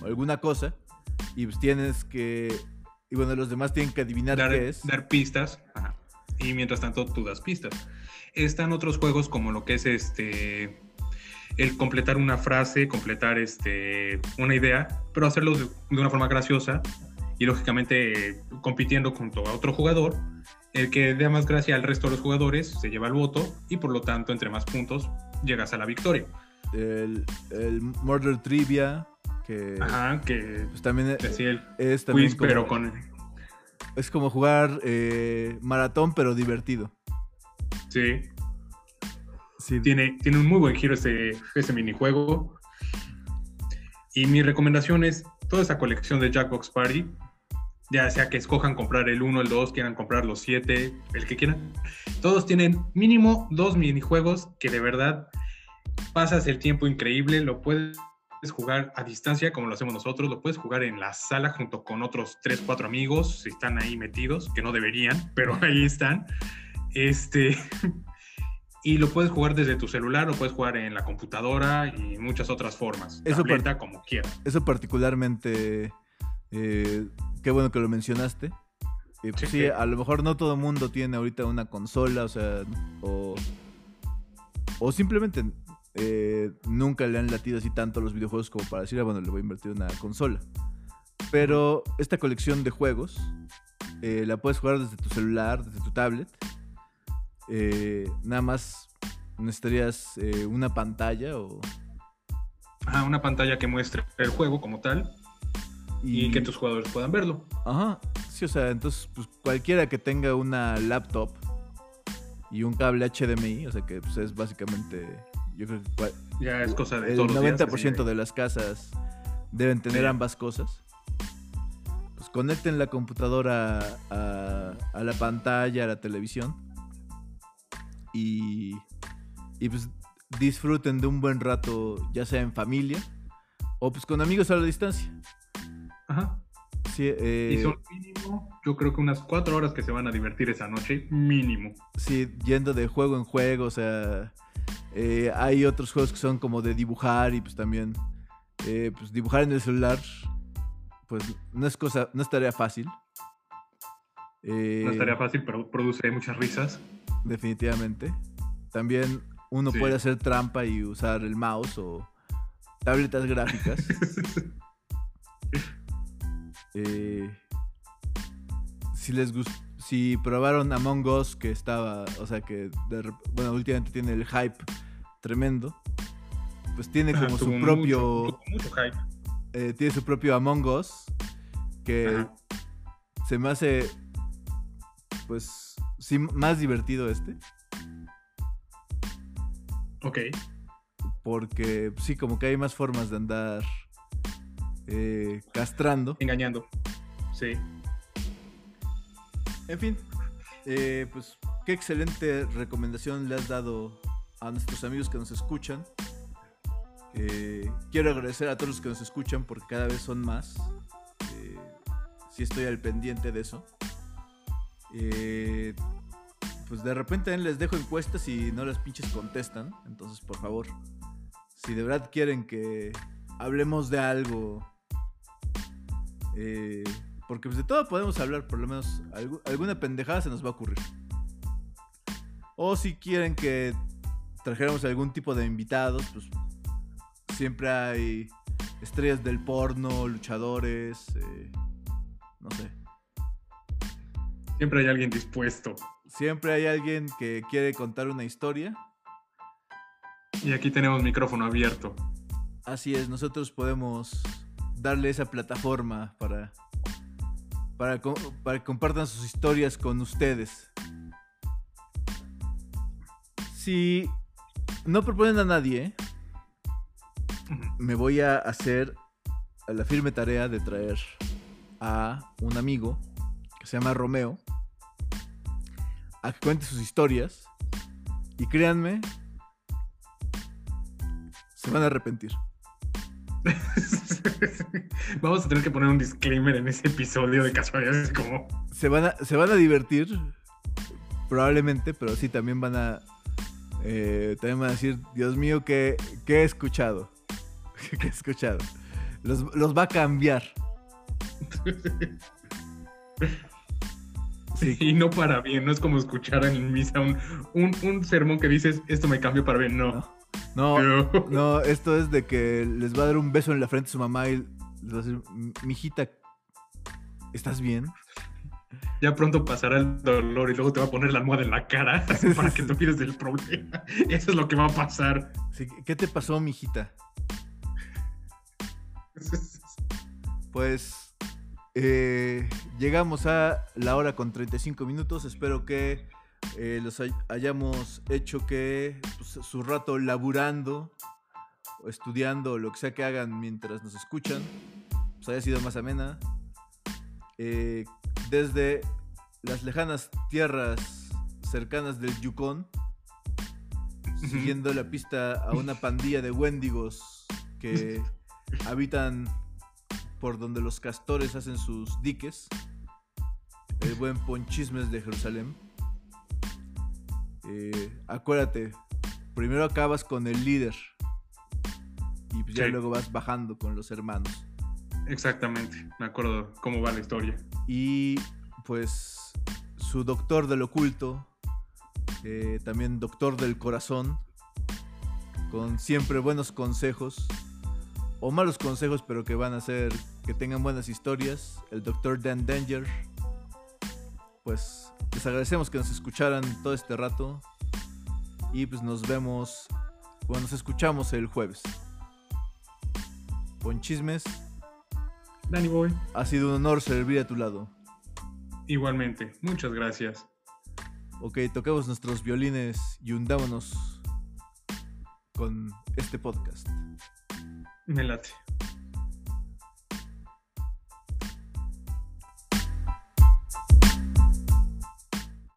Speaker 1: o, alguna cosa y pues tienes que y bueno los demás tienen que adivinar qué es
Speaker 2: dar pistas y mientras tanto tú das pistas están otros juegos como lo que es este el completar una frase completar este una idea pero hacerlo de, de una forma graciosa y lógicamente compitiendo junto a otro jugador el que dé más gracia al resto de los jugadores se lleva el voto y por lo tanto entre más puntos llegas a la victoria.
Speaker 1: El, el Murder Trivia, que,
Speaker 2: Ajá, que
Speaker 1: pues, también
Speaker 2: el es también como, pero con...
Speaker 1: Es como jugar eh, maratón, pero divertido.
Speaker 2: Sí. Sí. Tiene, tiene un muy buen giro ese, ese minijuego. Y mi recomendación es toda esa colección de Jackbox Party ya sea que escojan comprar el 1, el 2, quieran comprar los 7, el que quieran. Todos tienen mínimo dos minijuegos que de verdad pasas el tiempo increíble, lo puedes jugar a distancia como lo hacemos nosotros, lo puedes jugar en la sala junto con otros 3, 4 amigos, si están ahí metidos, que no deberían, pero ahí están. Este, [LAUGHS] y lo puedes jugar desde tu celular, lo puedes jugar en la computadora y muchas otras formas. Eso tableta, como quieras.
Speaker 1: Eso particularmente eh, qué bueno que lo mencionaste. Pues sí, a lo mejor no todo el mundo tiene ahorita una consola, o sea, o, o simplemente eh, nunca le han latido así tanto los videojuegos como para decir, ah, bueno, le voy a invertir una consola. Pero esta colección de juegos eh, la puedes jugar desde tu celular, desde tu tablet. Eh, nada más necesitarías una pantalla o...
Speaker 2: Ah, una pantalla que muestre el juego como tal y, que tus jugadores puedan verlo.
Speaker 1: Ajá, sí, o sea, entonces pues, cualquiera que tenga una laptop y un cable HDMI, o sea que pues, es básicamente, yo creo que
Speaker 2: ya es cosa de
Speaker 1: el 90% de las casas deben tener ambas cosas. Pues conecten la computadora a, a, la pantalla, a la televisión y, y pues disfruten de un buen rato, ya sea en familia o pues con amigos a la distancia.
Speaker 2: Ajá. Sí, eh, y son mínimo, yo creo que unas cuatro horas que se van a divertir esa noche, mínimo.
Speaker 1: Sí, yendo de juego en juego, o sea, eh, hay otros juegos que son como de dibujar y pues también, eh, pues dibujar en el celular, pues no es cosa, no es tarea fácil.
Speaker 2: no es tarea fácil, pero produce muchas risas.
Speaker 1: Definitivamente. También uno puede hacer trampa y usar el mouse o tabletas gráficas. [LAUGHS] Eh, si les gustó, si probaron Among Us, que estaba, o sea, que bueno, últimamente tiene el hype tremendo, pues tiene como su propio.
Speaker 2: Mucho, hype.
Speaker 1: Eh, tiene su propio Among Us, que se me hace, pues, sí, más divertido este.
Speaker 2: Ok.
Speaker 1: Porque sí, como que hay más formas de andar eh, castrando.
Speaker 2: Engañando. Sí.
Speaker 1: En fin, eh, pues qué excelente recomendación le has dado a nuestros amigos que nos escuchan. Eh, quiero agradecer a todos los que nos escuchan porque cada vez son más. si estoy al pendiente de eso. Pues de repente les dejo encuestas y no las pinches contestan. Entonces, por favor, si de verdad quieren que hablemos de algo eh, porque pues de todo podemos hablar, por lo menos alguna pendejada se nos va a ocurrir. O si quieren que trajéramos algún tipo de invitados, pues siempre hay estrellas del porno, luchadores, eh, no sé.
Speaker 2: Siempre hay alguien dispuesto.
Speaker 1: Siempre hay alguien que quiere contar una historia.
Speaker 2: Y aquí tenemos micrófono abierto.
Speaker 1: Así es, nosotros podemos darle esa plataforma para, para, para que compartan sus historias con ustedes. Si no proponen a nadie, me voy a hacer la firme tarea de traer a un amigo que se llama Romeo a que cuente sus historias y créanme, se van a arrepentir. [LAUGHS]
Speaker 2: Vamos a tener que poner un disclaimer en ese episodio de casualidad. Como...
Speaker 1: Se, van a, se van a divertir, probablemente, pero sí también van a Eh, también van a decir, Dios mío, ¿qué, qué he escuchado? [LAUGHS] ¿Qué he escuchado? Los, los va a cambiar. [LAUGHS]
Speaker 2: Sí. [LAUGHS] Y no para bien, no es como escuchar en misa un, un, un sermón que dices, esto me cambió para bien, no.
Speaker 1: No, no,
Speaker 2: Pero-
Speaker 1: no, esto es de que les va a dar un beso en la frente a su mamá y les va a decir, mijita, ¿estás bien?
Speaker 2: Ya pronto pasará el dolor y luego te va a poner la almohada en la cara [LAUGHS] para que te olvides del problema. [LAUGHS] Eso es lo que va a pasar.
Speaker 1: Sí, ¿Qué te pasó, mijita? Pues eh, llegamos a la hora con 35 minutos. Espero que eh, los hay- hayamos hecho que pues, su rato laburando o estudiando o lo que sea que hagan mientras nos escuchan, pues haya sido más amena. Eh, desde las lejanas tierras cercanas del Yukon, siguiendo la pista a una pandilla de wendigos que [LAUGHS] habitan por donde los castores hacen sus diques. El buen Ponchismes de Jerusalén. Eh, acuérdate, primero acabas con el líder y pues ya
Speaker 2: Sí.
Speaker 1: luego vas bajando con los hermanos.
Speaker 2: Exactamente, me acuerdo cómo va la historia.
Speaker 1: Y pues su doctor del oculto, eh, también doctor del corazón, con siempre buenos consejos, o malos consejos, pero que van a hacer que tengan buenas historias, el doctor Dan Danger. Pues les agradecemos que nos escucharan todo este rato y pues nos vemos, bueno, nos escuchamos el jueves. Con chismes,
Speaker 2: Danny Boy,
Speaker 1: ha sido un honor servir a tu lado.
Speaker 2: igualmente, muchas gracias.
Speaker 1: Ok, toquemos nuestros violines y hundámonos con este podcast.
Speaker 2: Me late.